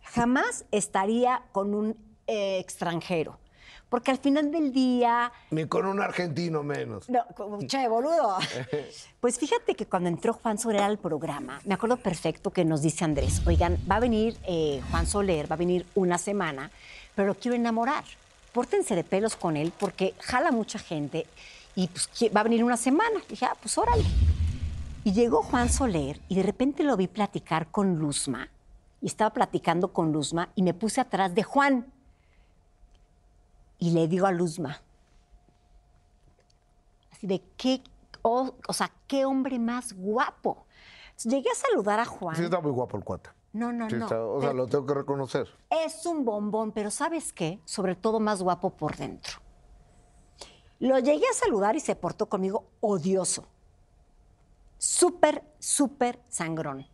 Jamás estaría con un eh, extranjero. Porque al final del día, Ni con un argentino menos. no, che, boludo. Pues fíjate que cuando entró Juan Soler al programa, me acuerdo perfecto que nos dice Andrés, oigan, va a venir eh, Juan Soler, va a venir una semana, pero lo quiero enamorar. Pórtense de pelos con él porque jala mucha gente y pues, va a venir una semana. dije, ah, pues órale. Y llegó Juan Soler y de repente lo vi platicar con Luzma. Y estaba platicando con Luzma y me puse atrás de Juan. Y le digo a Luzma, así de qué, oh, o sea, qué hombre más guapo. Entonces, llegué a saludar a Juan. Sí, está muy guapo el cuate. No, no, Sí no. está- o sea, pero lo tengo que reconocer. Es un bombón, pero ¿sabes qué? Sobre todo más guapo por dentro. Lo llegué a saludar y se portó conmigo odioso. Súper, súper sangrón.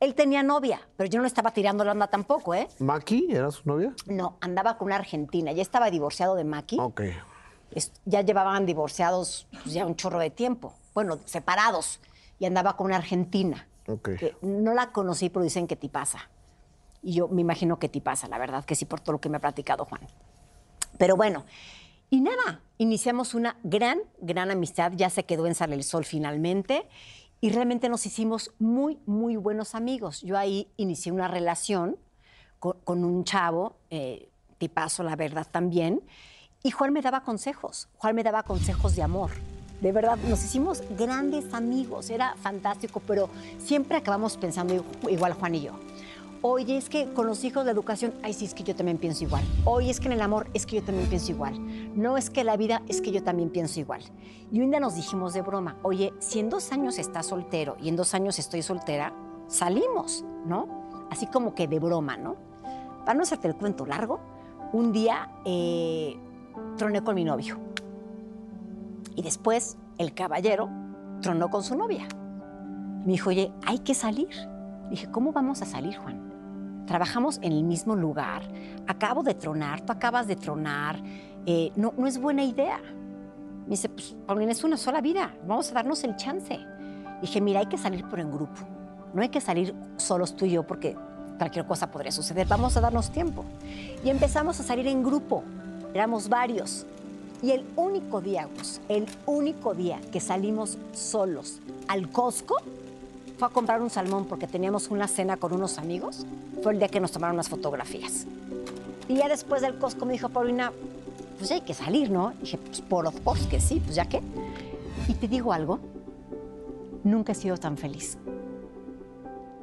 Él tenía novia, pero yo no estaba tirando la onda tampoco, ¿eh? ¿Maki era su novia? No, andaba con una argentina. Ya estaba divorciado de Maki. Ok. Es- ya llevaban divorciados pues, ya un chorro de tiempo. Bueno, separados. Y andaba con una argentina. Ok. Que no la conocí, pero dicen que ti pasa. Y yo me imagino que ti pasa, la verdad, que sí, por todo lo que me ha platicado Juan. Pero bueno, y nada, iniciamos una gran, gran amistad. Ya se quedó en Sale el Sol finalmente. Y realmente nos hicimos muy, muy buenos amigos. Yo ahí inicié una relación con, un chavo, eh, tipazo, la verdad, también, y Juan me daba consejos, Juan me daba consejos de amor. De verdad, nos hicimos grandes amigos, era fantástico, pero siempre acabamos pensando igual Juan y yo. Oye, es que con los hijos de educación, ay, sí, es que yo también pienso igual. Oye, es que en el amor, es que yo también pienso igual. No es que la vida, es que yo también pienso igual. Y un día nos dijimos de broma, oye, si en dos años estás soltero y en dos años estoy soltera, salimos, ¿no? Así como que de broma, ¿no? Para no hacerte el cuento largo, un día eh, troné con mi novio. Y después el caballero tronó con su novia. Me dijo, oye, hay que salir. Dije, ¿cómo vamos a salir, Juan? Trabajamos en el mismo lugar. Acabo de tronar, tú acabas de tronar. Eh, no, no es buena idea. Me dice, pues, Paulina, es una sola vida. Vamos a darnos el chance. Dije, mira, hay que salir por en grupo. No hay que salir solos tú y yo porque cualquier cosa podría suceder. Vamos a darnos tiempo. Y empezamos a salir en grupo. Éramos varios. Y el único día, el único día que salimos solos al Costco fue a comprar un salmón porque teníamos una cena con unos amigos. Fue el día que nos tomaron las fotografías. Y ya después del Costco me dijo, Paulina, pues ya hay que salir, ¿no? Y dije, pues por of course que sí, pues ya qué. Y te digo algo, nunca he sido tan feliz.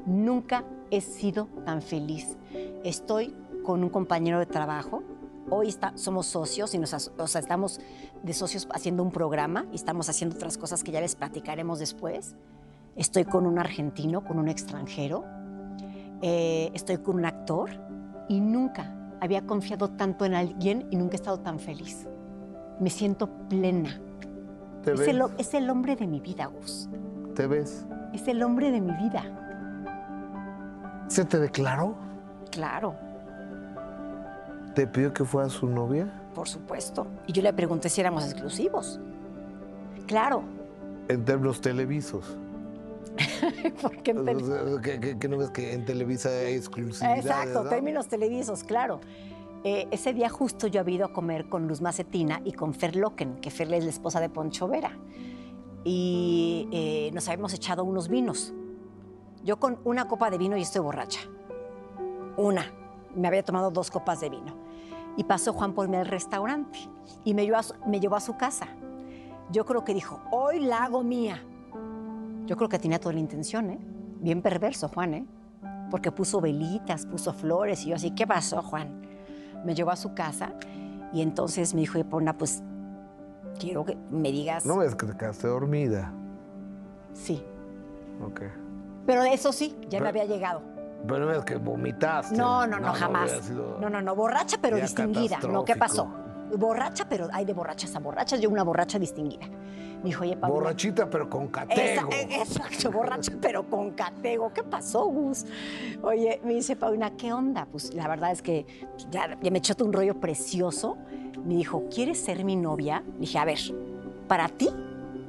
Nunca he sido tan feliz. Estoy con un compañero de trabajo. Hoy está, somos socios y nos, o sea, estamos de socios haciendo un programa y estamos haciendo otras cosas que ya les platicaremos después. Estoy con un argentino, con un extranjero. Eh, estoy con un actor y nunca había confiado tanto en alguien y nunca he estado tan feliz. Me siento plena. ¿Te Es ves? el, es el hombre de mi vida, Gus. ¿Te ves? Es el hombre de mi vida. ¿Se te declaró? Claro, ¿Te pidió que fuera su novia? por supuesto. Y yo le pregunté si éramos exclusivos. Claro, En términos televisos. porque en tele- O sea, ¿Que, que- que no ves que en Televisa hay exclusividad? Exacto, términos televisos, claro. Eh, ese día justo yo había ido a comer con Luz Macetina y con Fer Loken, que Fer es la esposa de Poncho Vera. Y eh, nos habíamos echado unos vinos. Yo con una copa de vino y estoy borracha. Una. Me había tomado dos copas de vino. Y pasó Juan por mí al restaurante y me llevó a su, me llevó a su casa. Yo creo que dijo, hoy la hago mía. Yo creo que tenía toda la intención, ¿eh? Bien perverso, Juan, ¿eh? Porque puso velitas, puso flores y yo así, ¿qué pasó, Juan? Me llevó a su casa y entonces me dijo, Epona, pues quiero que me digas. No ves que te quedaste dormida. Sí. Ok. Pero eso sí, ya me había llegado. Pero no ves que vomitaste. No, no, no, jamás. sido- No, no, no, borracha pero distinguida. ¿No? ¿Qué pasó? Borracha, pero hay de borrachas a borrachas, yo una borracha distinguida. Me dijo, oye, Paula. Borrachita, pero con catego. Eh, exacto, borracha, pero con catego. ¿Qué pasó, Gus? Oye, me dice Paulina, ¿qué onda? Pues la verdad es que ya, ya me echó un rollo precioso. Me dijo, ¿quieres ser mi novia? Le dije, a ver, para ti,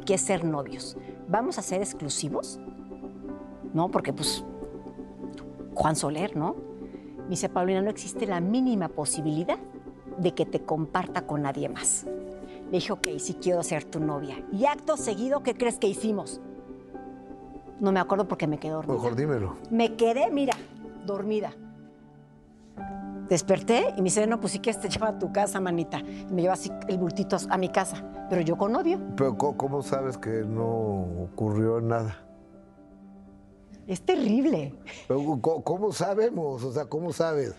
¿qué es ser novios? ¿Vamos a ser exclusivos? No, porque pues Juan Soler, ¿no? Me dice, Paulina, no existe la mínima posibilidad de que te comparta con nadie más. Le dije, ok, sí quiero ser tu novia. Y acto seguido, ¿qué crees que hicimos? No me acuerdo porque me quedé dormida. Mejor dímelo. Me quedé, mira, dormida. Desperté y me dice, no, pues sí que te lleva a tu casa, manita. Y me lleva así el bultito a mi casa. Pero yo con novio. Pero ¿cómo sabes que no ocurrió nada? Es terrible. Pero, ¿Cómo sabemos? O sea, ¿cómo sabes?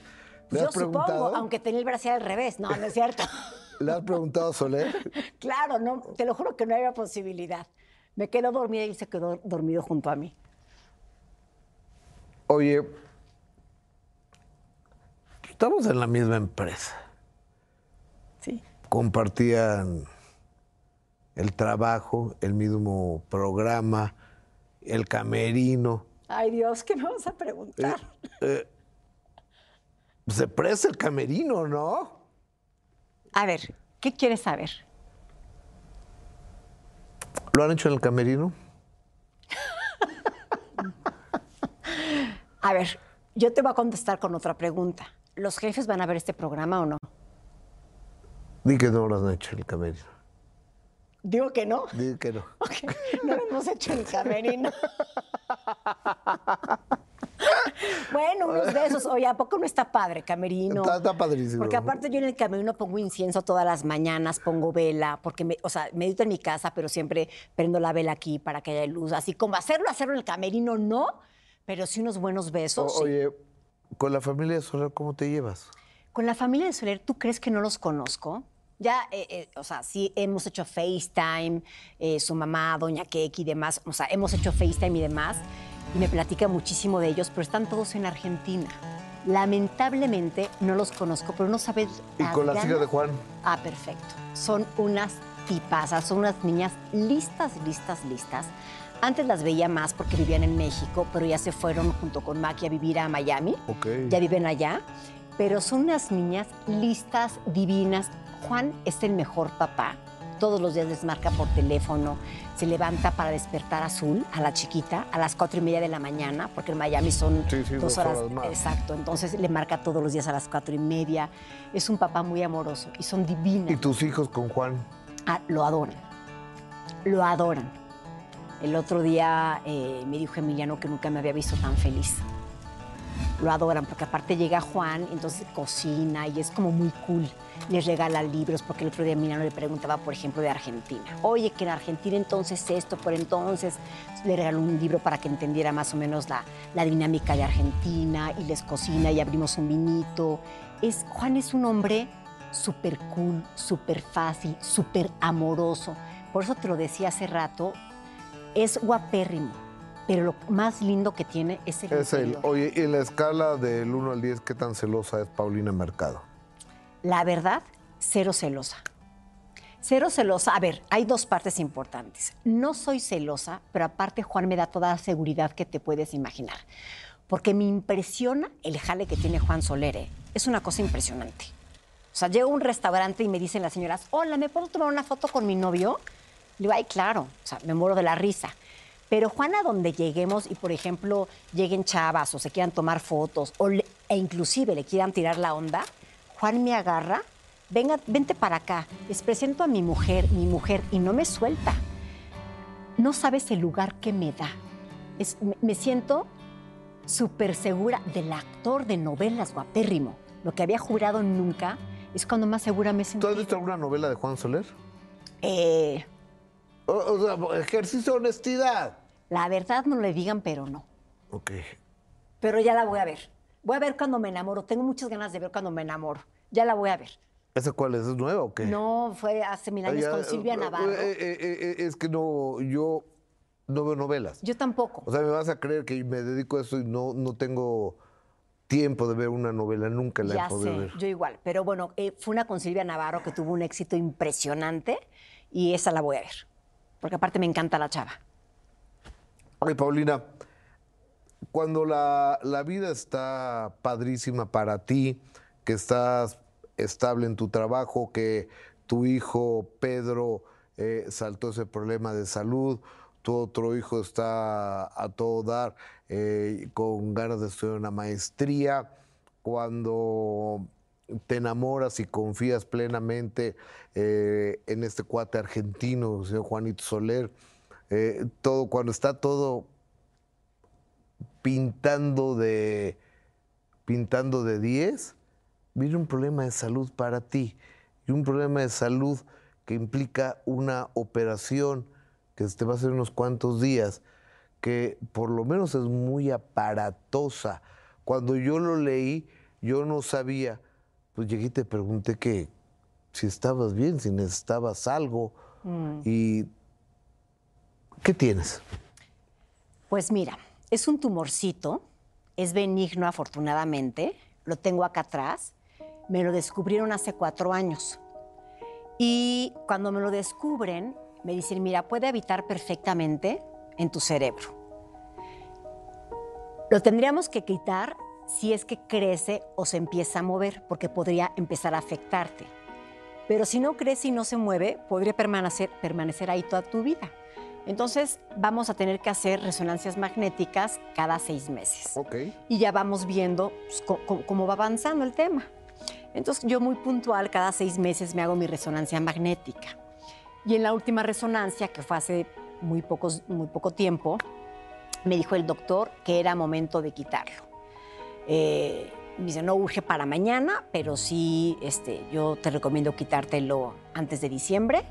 ¿Le Yo has preguntado? supongo, aunque tenía el brazo al revés. No, no es cierto. ¿Le has preguntado a Soler? claro, no, te lo juro que no había posibilidad. Me quedo dormida y él se quedó dormido junto a mí. Oye, estamos en la misma empresa. Sí. Compartían el trabajo, el mismo programa, el camerino. Ay, Dios, ¿qué me vas a preguntar? Eh, se presta el camerino, ¿no? A ver, ¿qué quieres saber? ¿Lo han hecho en el camerino? A ver, yo te voy a contestar con otra pregunta. ¿Los jefes van a ver este programa o no? Di que no lo han hecho en el camerino. Digo que no. Digo que no. Ok, No lo hemos hecho en el camerino. Bueno, unos besos. Oye, ¿a poco no está padre, camerino? Está- está padrísimo. Porque aparte yo en el camerino pongo incienso todas las mañanas, pongo vela, porque, me, o sea, medito en mi casa, pero siempre prendo la vela aquí para que haya luz. Así como hacerlo, hacerlo en el camerino, no, pero sí unos buenos besos. O- sí. oye, con la familia de Soler, ¿cómo te llevas? Con la familia de Soler, ¿tú crees que no los conozco? Ya, eh, eh, o sea, sí hemos hecho FaceTime, eh, su mamá, Doña Keki y demás, o sea, hemos hecho FaceTime y demás, y me platica muchísimo de ellos, pero están todos en Argentina. Lamentablemente no los conozco, pero no sabes. ¿Y con las hijas de Juan? Ah, perfecto. Son unas tipazas, son unas niñas listas, listas, listas. Antes las veía más porque vivían en México, pero ya se fueron junto con Maki a vivir a Miami Ok. ya viven allá, pero son unas niñas listas, divinas. Juan es el mejor papá. Todos los días les marca por teléfono, se levanta para despertar a Azul, a la chiquita, a las cuatro y media de la mañana, porque en Miami son Sí, sí, dos dos horas. horas más. Exacto, entonces le marca todos los días a las cuatro y media. Es un papá muy amoroso y son divinas. ¿Y tus hijos con Juan? Ah, lo adoran. Lo adoran. El otro día eh, me dijo Emiliano que nunca me había visto tan feliz. Lo adoran porque aparte llega Juan, entonces cocina y es como muy cool. Les regala libros porque el otro día Emiliano le preguntaba, por ejemplo, de Argentina. Oye, que en Argentina entonces esto, por entonces le regaló un libro para que entendiera más o menos la, la dinámica de Argentina y les cocina y abrimos un vinito. Es, Juan es un hombre súper cool, súper fácil, súper amoroso. Por eso te lo decía hace rato, es guapérrimo, pero lo más lindo que tiene es el Es él. Oye, y la escala del 1 al 10, ¿qué tan celosa es Paulina Mercado? La verdad, cero celosa. Cero celosa. A ver, hay dos partes importantes. No soy celosa, pero aparte Juan me da toda la seguridad que te puedes imaginar. Porque me impresiona el jale que tiene Juan Solere. Es una cosa impresionante. O sea, llego a un restaurante y me dicen las señoras, hola, ¿me puedo tomar una foto con mi novio? Le digo, ay, claro. O sea, me muero de la risa. Pero Juan, a donde lleguemos y, por ejemplo, lleguen chavas o se quieran tomar fotos o le- e inclusive le quieran tirar la onda, Juan me agarra, venga, vente para acá, les presento a mi mujer, mi mujer, y no me suelta. No sabes el lugar que me da. Es- me, me siento súper segura del actor de novelas guapérrimo. Lo que había jurado nunca es cuando más segura me ¿Tú sentí. has visto alguna novela de Juan Soler? Eh, O, o sea, ejercicio de honestidad. la verdad no le digan, pero no. Ok. Pero ya la voy a ver. Voy a ver cuando me enamoro. Tengo muchas ganas de ver cuando me enamoro. Ya la voy a ver. ¿Esa cuál es? ¿Es nueva o qué? No, fue hace mil Ah, años ya, con Silvia eh, Navarro. eh, eh, es que no, yo no veo novelas. Yo tampoco. O sea, me vas a creer que me dedico a eso y no, no tengo tiempo de ver una novela, nunca la Ya he podido sé, ver. yo igual. Pero bueno, fue una con Silvia Navarro que tuvo un éxito impresionante y esa la voy a ver. Porque aparte me encanta la chava. Ay, Paulina, cuando la, la vida está padrísima para ti, que estás estable en tu trabajo, que tu hijo Pedro eh, saltó ese problema de salud, tu otro hijo está a todo dar eh, con ganas de estudiar una maestría, cuando te enamoras y confías plenamente eh, en este cuate argentino, señor Juanito Soler, eh, todo, cuando está todo pintando de pintando de 10, viene un problema de salud para ti y un problema de salud que implica una operación que te va a hacer unos cuantos días, que por lo menos es muy aparatosa. Cuando yo lo leí, yo no sabía, pues llegué y te pregunté que si estabas bien, si necesitabas algo y ¿qué tienes? Pues mira, es un tumorcito, es benigno afortunadamente, lo tengo acá atrás, me lo descubrieron hace cuatro años. Y cuando me lo descubren, me dicen, mira, puede habitar perfectamente en tu cerebro. Lo tendríamos que quitar si es que crece o se empieza a mover, porque podría empezar a afectarte. Pero si no crece y no se mueve, podría permanecer, permanecer ahí toda tu vida. Entonces vamos a tener que hacer resonancias magnéticas cada seis meses. Ok. Y ya vamos viendo pues, cómo va avanzando el tema. Entonces yo muy puntual, cada seis meses me hago mi resonancia magnética. Y en la última resonancia, que fue hace muy, pocos, muy poco tiempo, me dijo el doctor que era momento de quitarlo. Eh, dice, no urge para mañana, pero sí este, yo te recomiendo quitártelo antes de diciembre,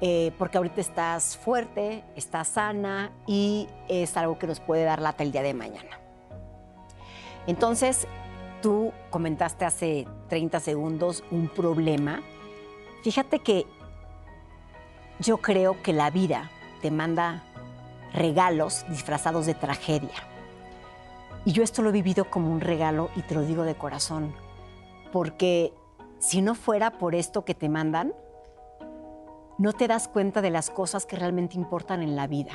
eh, porque ahorita estás fuerte, estás sana y es algo que nos puede dar lata el día de mañana. Entonces, tú comentaste hace 30 segundos un problema. Fíjate que yo creo que la vida te manda regalos disfrazados de tragedia. Y yo esto lo he vivido como un regalo y te lo digo de corazón, porque si no fuera por esto que te mandan, no te das cuenta de las cosas que realmente importan en la vida.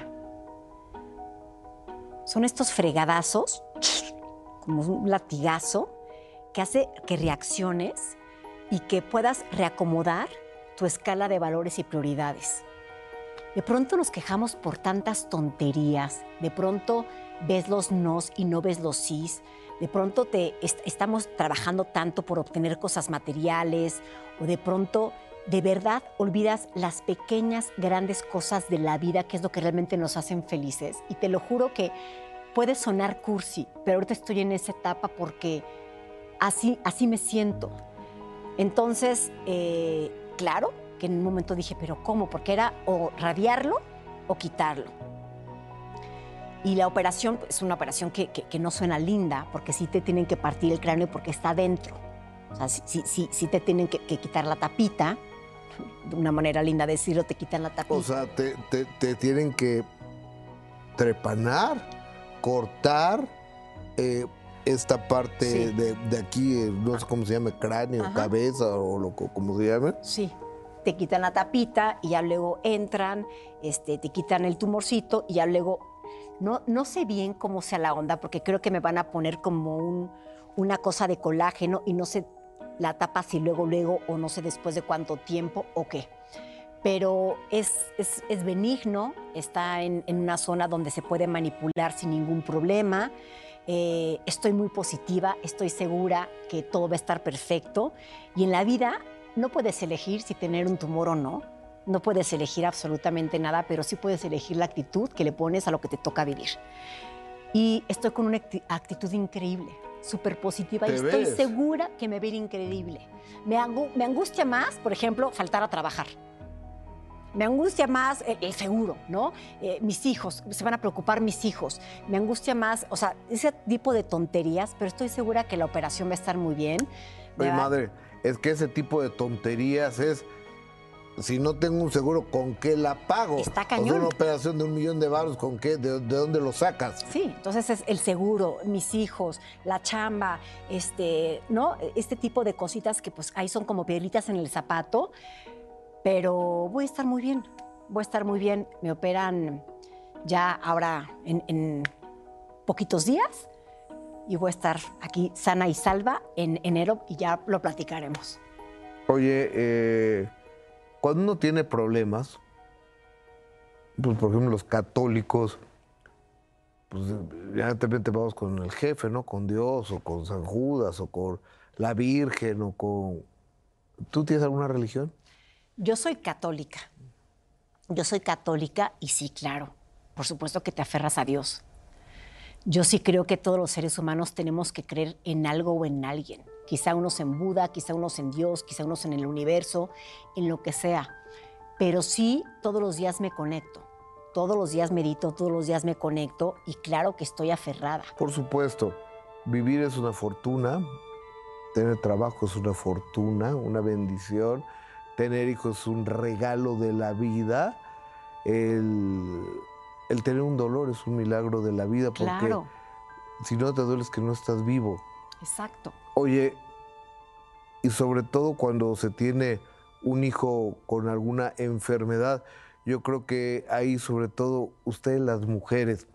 Son estos fregadazos, como un latigazo, que hace que reacciones y que puedas reacomodar tu escala de valores y prioridades. De pronto nos quejamos por tantas tonterías, de pronto ves los nos y no ves los sís, de pronto te estamos trabajando tanto por obtener cosas materiales o de pronto de verdad olvidas las pequeñas, grandes cosas de la vida que es lo que realmente nos hacen felices. Y te lo juro que puede sonar cursi, pero ahorita estoy en esa etapa porque así, así me siento. Entonces, eh, claro que en un momento dije, pero ¿cómo? Porque era o radiarlo o quitarlo. Y la operación es una operación que, no suena linda, porque sí te tienen que partir el cráneo porque está dentro. O sea, sí, sí, sí te tienen que, quitar la tapita. De una manera linda de decirlo, te quitan la tapita. O sea, te, tienen que trepanar, cortar eh, esta parte de, aquí, eh, no sé cómo se llama, cráneo, cabeza o lo, como se llame. Sí te quitan la tapita y ya luego entran, este, te quitan el tumorcito y ya luego no, no sé bien cómo sea la onda, porque creo que me van a poner como una cosa de colágeno y no sé la tapa si luego, luego o no sé después de cuánto tiempo o qué. Pero es, es, benigno, está en, una zona donde se puede manipular sin ningún problema. Eh, estoy muy positiva, estoy segura que todo va a estar perfecto. Y en la vida no puedes elegir si tener un tumor o no no puedes elegir absolutamente nada, pero sí puedes elegir la actitud que le pones a lo que te toca vivir. Y estoy con una actitud increíble, súper positiva y estoy segura que me ir increíble. Me, me, angustia más, por ejemplo, faltar a trabajar. Me angustia más el, seguro, ¿no? Eh, mis hijos, se van a preocupar mis hijos. Me angustia más, o sea, ese tipo de tonterías, pero estoy segura que la operación va a estar muy bien. Mi madre, es que ese tipo de tonterías es si no tengo un seguro, ¿con qué la pago? Está cañón. una operación de un millón de baros, ¿con qué? ¿De, dónde lo sacas? Sí, entonces es el seguro, mis hijos, la chamba, este, ¿no? Este tipo de cositas que pues ahí son como piedritas en el zapato, pero voy a estar muy bien, voy a estar muy bien. Me operan ya ahora en, en poquitos días y voy a estar aquí sana y salva en enero y ya lo platicaremos. Oye, eh cuando uno tiene problemas, pues por ejemplo los católicos, pues ya te vamos con el jefe, ¿no? Con Dios o con San Judas o con la Virgen o con... ¿Tú tienes alguna religión? Yo soy católica. Yo soy católica y sí, claro, por supuesto que te aferras a Dios. Yo sí creo que todos los seres humanos tenemos que creer en algo o en alguien quizá unos en Buda, quizá unos en Dios, quizá unos en el universo, en lo que sea. Pero sí, todos los días me conecto. Todos los días medito, todos los días me conecto y claro que estoy aferrada. Por supuesto, vivir es una fortuna, tener trabajo es una fortuna, una bendición, tener hijos es un regalo de la vida, el, tener un dolor es un milagro de la vida porque si no te duele es que no estás vivo. Exacto. Oye, y sobre todo cuando se tiene un hijo con alguna enfermedad, yo creo que ahí sobre todo ustedes las mujeres,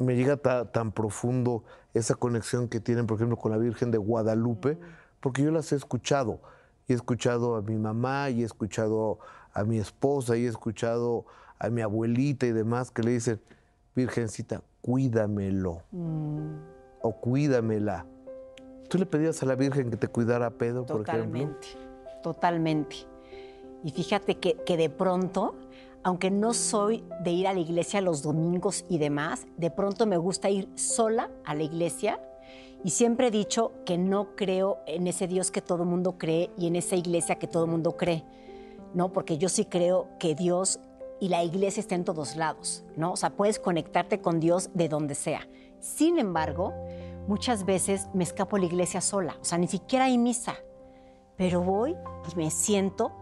me llega tan profundo esa conexión que tienen, por ejemplo, con la Virgen de Guadalupe, porque yo las he escuchado. Y he escuchado a mi mamá, y he escuchado a mi esposa, y he escuchado a mi abuelita y demás que le dicen, Virgencita, cuídamelo. Mm o cuídamela. ¿Tú le pedías a la Virgen que te cuidara a Pedro, por ejemplo? Totalmente, totalmente. Y fíjate que, que de pronto, aunque no soy de ir a la iglesia los domingos y demás, de pronto me gusta ir sola a la iglesia y siempre he dicho que no creo en ese Dios que todo el mundo cree y en esa iglesia que todo el mundo cree, ¿no? Porque yo sí creo que Dios y la iglesia está en todos lados, ¿no? O sea, puedes conectarte con Dios de donde sea. Sin embargo, muchas veces me escapo a la iglesia sola, o sea, ni siquiera hay misa, pero voy y me siento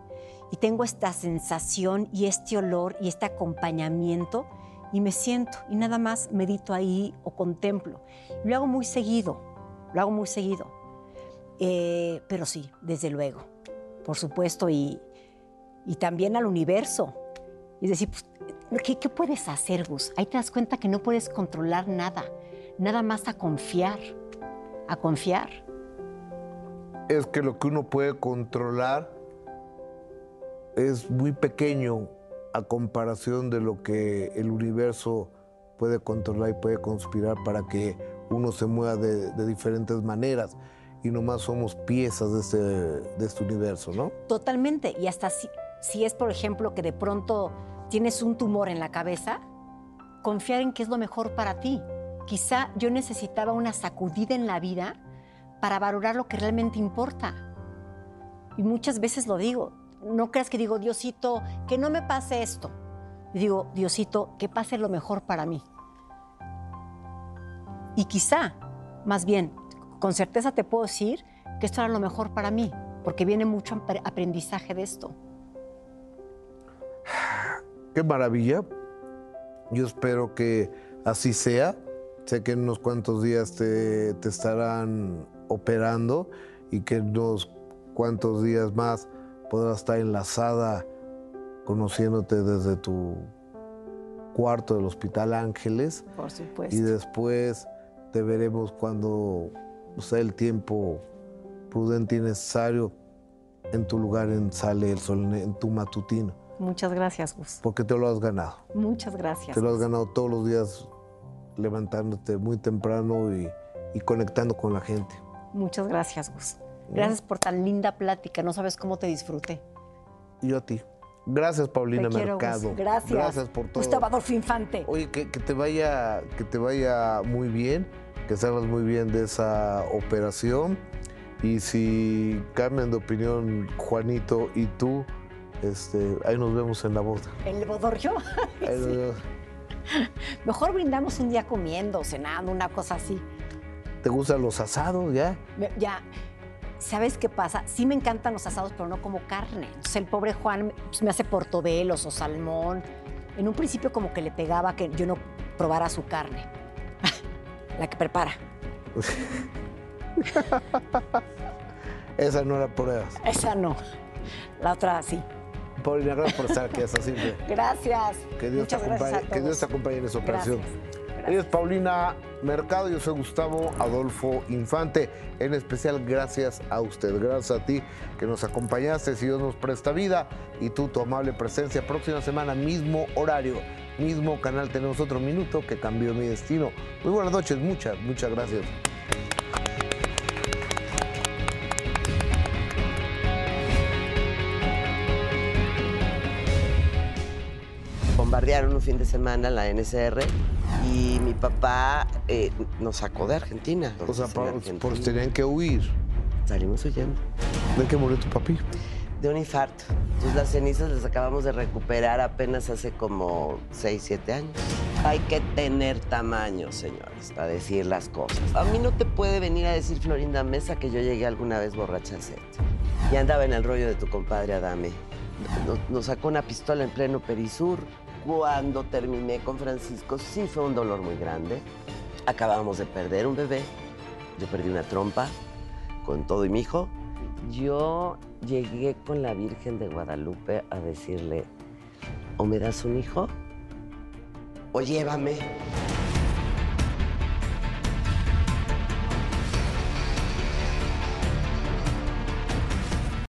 y tengo esta sensación y este olor y este acompañamiento y me siento y nada más medito ahí o contemplo. Lo hago muy seguido, lo hago muy seguido. Eh, pero sí, desde luego, por supuesto, y, y también al universo. Y decir, pues, ¿qué, ¿qué, puedes hacer, Gus? Ahí te das cuenta que no puedes controlar nada, nada más a confiar, a confiar. Es que lo que uno puede controlar es muy pequeño a comparación de lo que el universo puede controlar y puede conspirar para que uno se mueva de, de diferentes maneras y nomás somos piezas de este, de este universo, ¿no? Totalmente. Y hasta si, si es, por ejemplo, que de pronto tienes un tumor en la cabeza, confiar en que es lo mejor para ti. Quizá yo necesitaba una sacudida en la vida para valorar lo que realmente importa. Y muchas veces lo digo, no creas que digo, Diosito, que no me pase esto. Digo, Diosito, que pase lo mejor para mí. Y quizá, más bien, con certeza te puedo decir que esto era lo mejor para mí, porque viene mucho aprendizaje de esto. Qué maravilla. Yo espero que así sea. Sé que en unos cuantos días te, te estarán operando y que en unos cuantos días más podrás estar enlazada conociéndote desde tu cuarto del Hospital Ángeles. Por supuesto. Y después te veremos cuando sea el tiempo prudente y necesario en tu lugar en Sale el Sol, en tu matutino. Muchas gracias, Gus. Porque te lo has ganado. Muchas gracias. Te lo has ganado todos los días levantándote muy temprano y, y conectando con la gente. Muchas gracias, Gus. Gracias por tan linda plática. No sabes cómo te disfruté. Yo a ti. Gracias, Paulina Te quiero, Mercado. Gus. Gracias. Gracias por todo. Gustavo Adolfo Infante. Oye, que, que te vaya, que te vaya muy bien, que salgas muy bien de esa operación. Y si cambian de opinión Juanito y tú, este, ahí nos vemos en la boda. ¿El bodorrio? Sí. Mejor brindamos un día comiendo, cenando, una cosa así. ¿Te gustan los asados ya? Ya, ¿sabes qué pasa? Sí me encantan los asados, pero no como carne. Entonces el pobre Juan pues, me hace portobelos o salmón. En un principio como que le pegaba que yo no probara su carne. La que prepara. Esa no era pruebas. Esa no. La otra sí. Paulina, gracias por estar aquí hasta siempre. Gracias. Que Dios, te Muchas gracias acompañe, que Dios te acompañe en esa operación. Gracias. Ella es Paulina Mercado, yo soy Gustavo Adolfo Infante. En especial, gracias a usted, gracias a ti que nos acompañaste, si Dios nos presta vida y tú, tu amable presencia. Próxima semana, mismo horario, mismo canal, tenemos otro minuto que cambió mi destino. Muy buenas noches, muchas, muchas gracias. Bombardearon un fin de semana la NSR y mi papá eh, nos sacó de Argentina. O sea, por, Argentina por- tenían que huir. Salimos huyendo ¿De qué murió tu papi? de un infarto. Entonces las cenizas las acabamos de recuperar apenas hace como 6, 7 años. Hay que tener tamaño, señores, para decir las cosas. A mí no te puede venir a decir Florinda Mesa que yo llegué alguna vez borracha al set. Y andaba en el rollo de tu compadre Adame. Nos, nos sacó una pistola en pleno Perisur. Cuando terminé con Francisco, sí fue un dolor muy grande. Acabábamos de perder un bebé. Yo perdí una trompa con todo y mi hijo. Yo llegué con la Virgen de Guadalupe a decirle, o me das un hijo o llévame.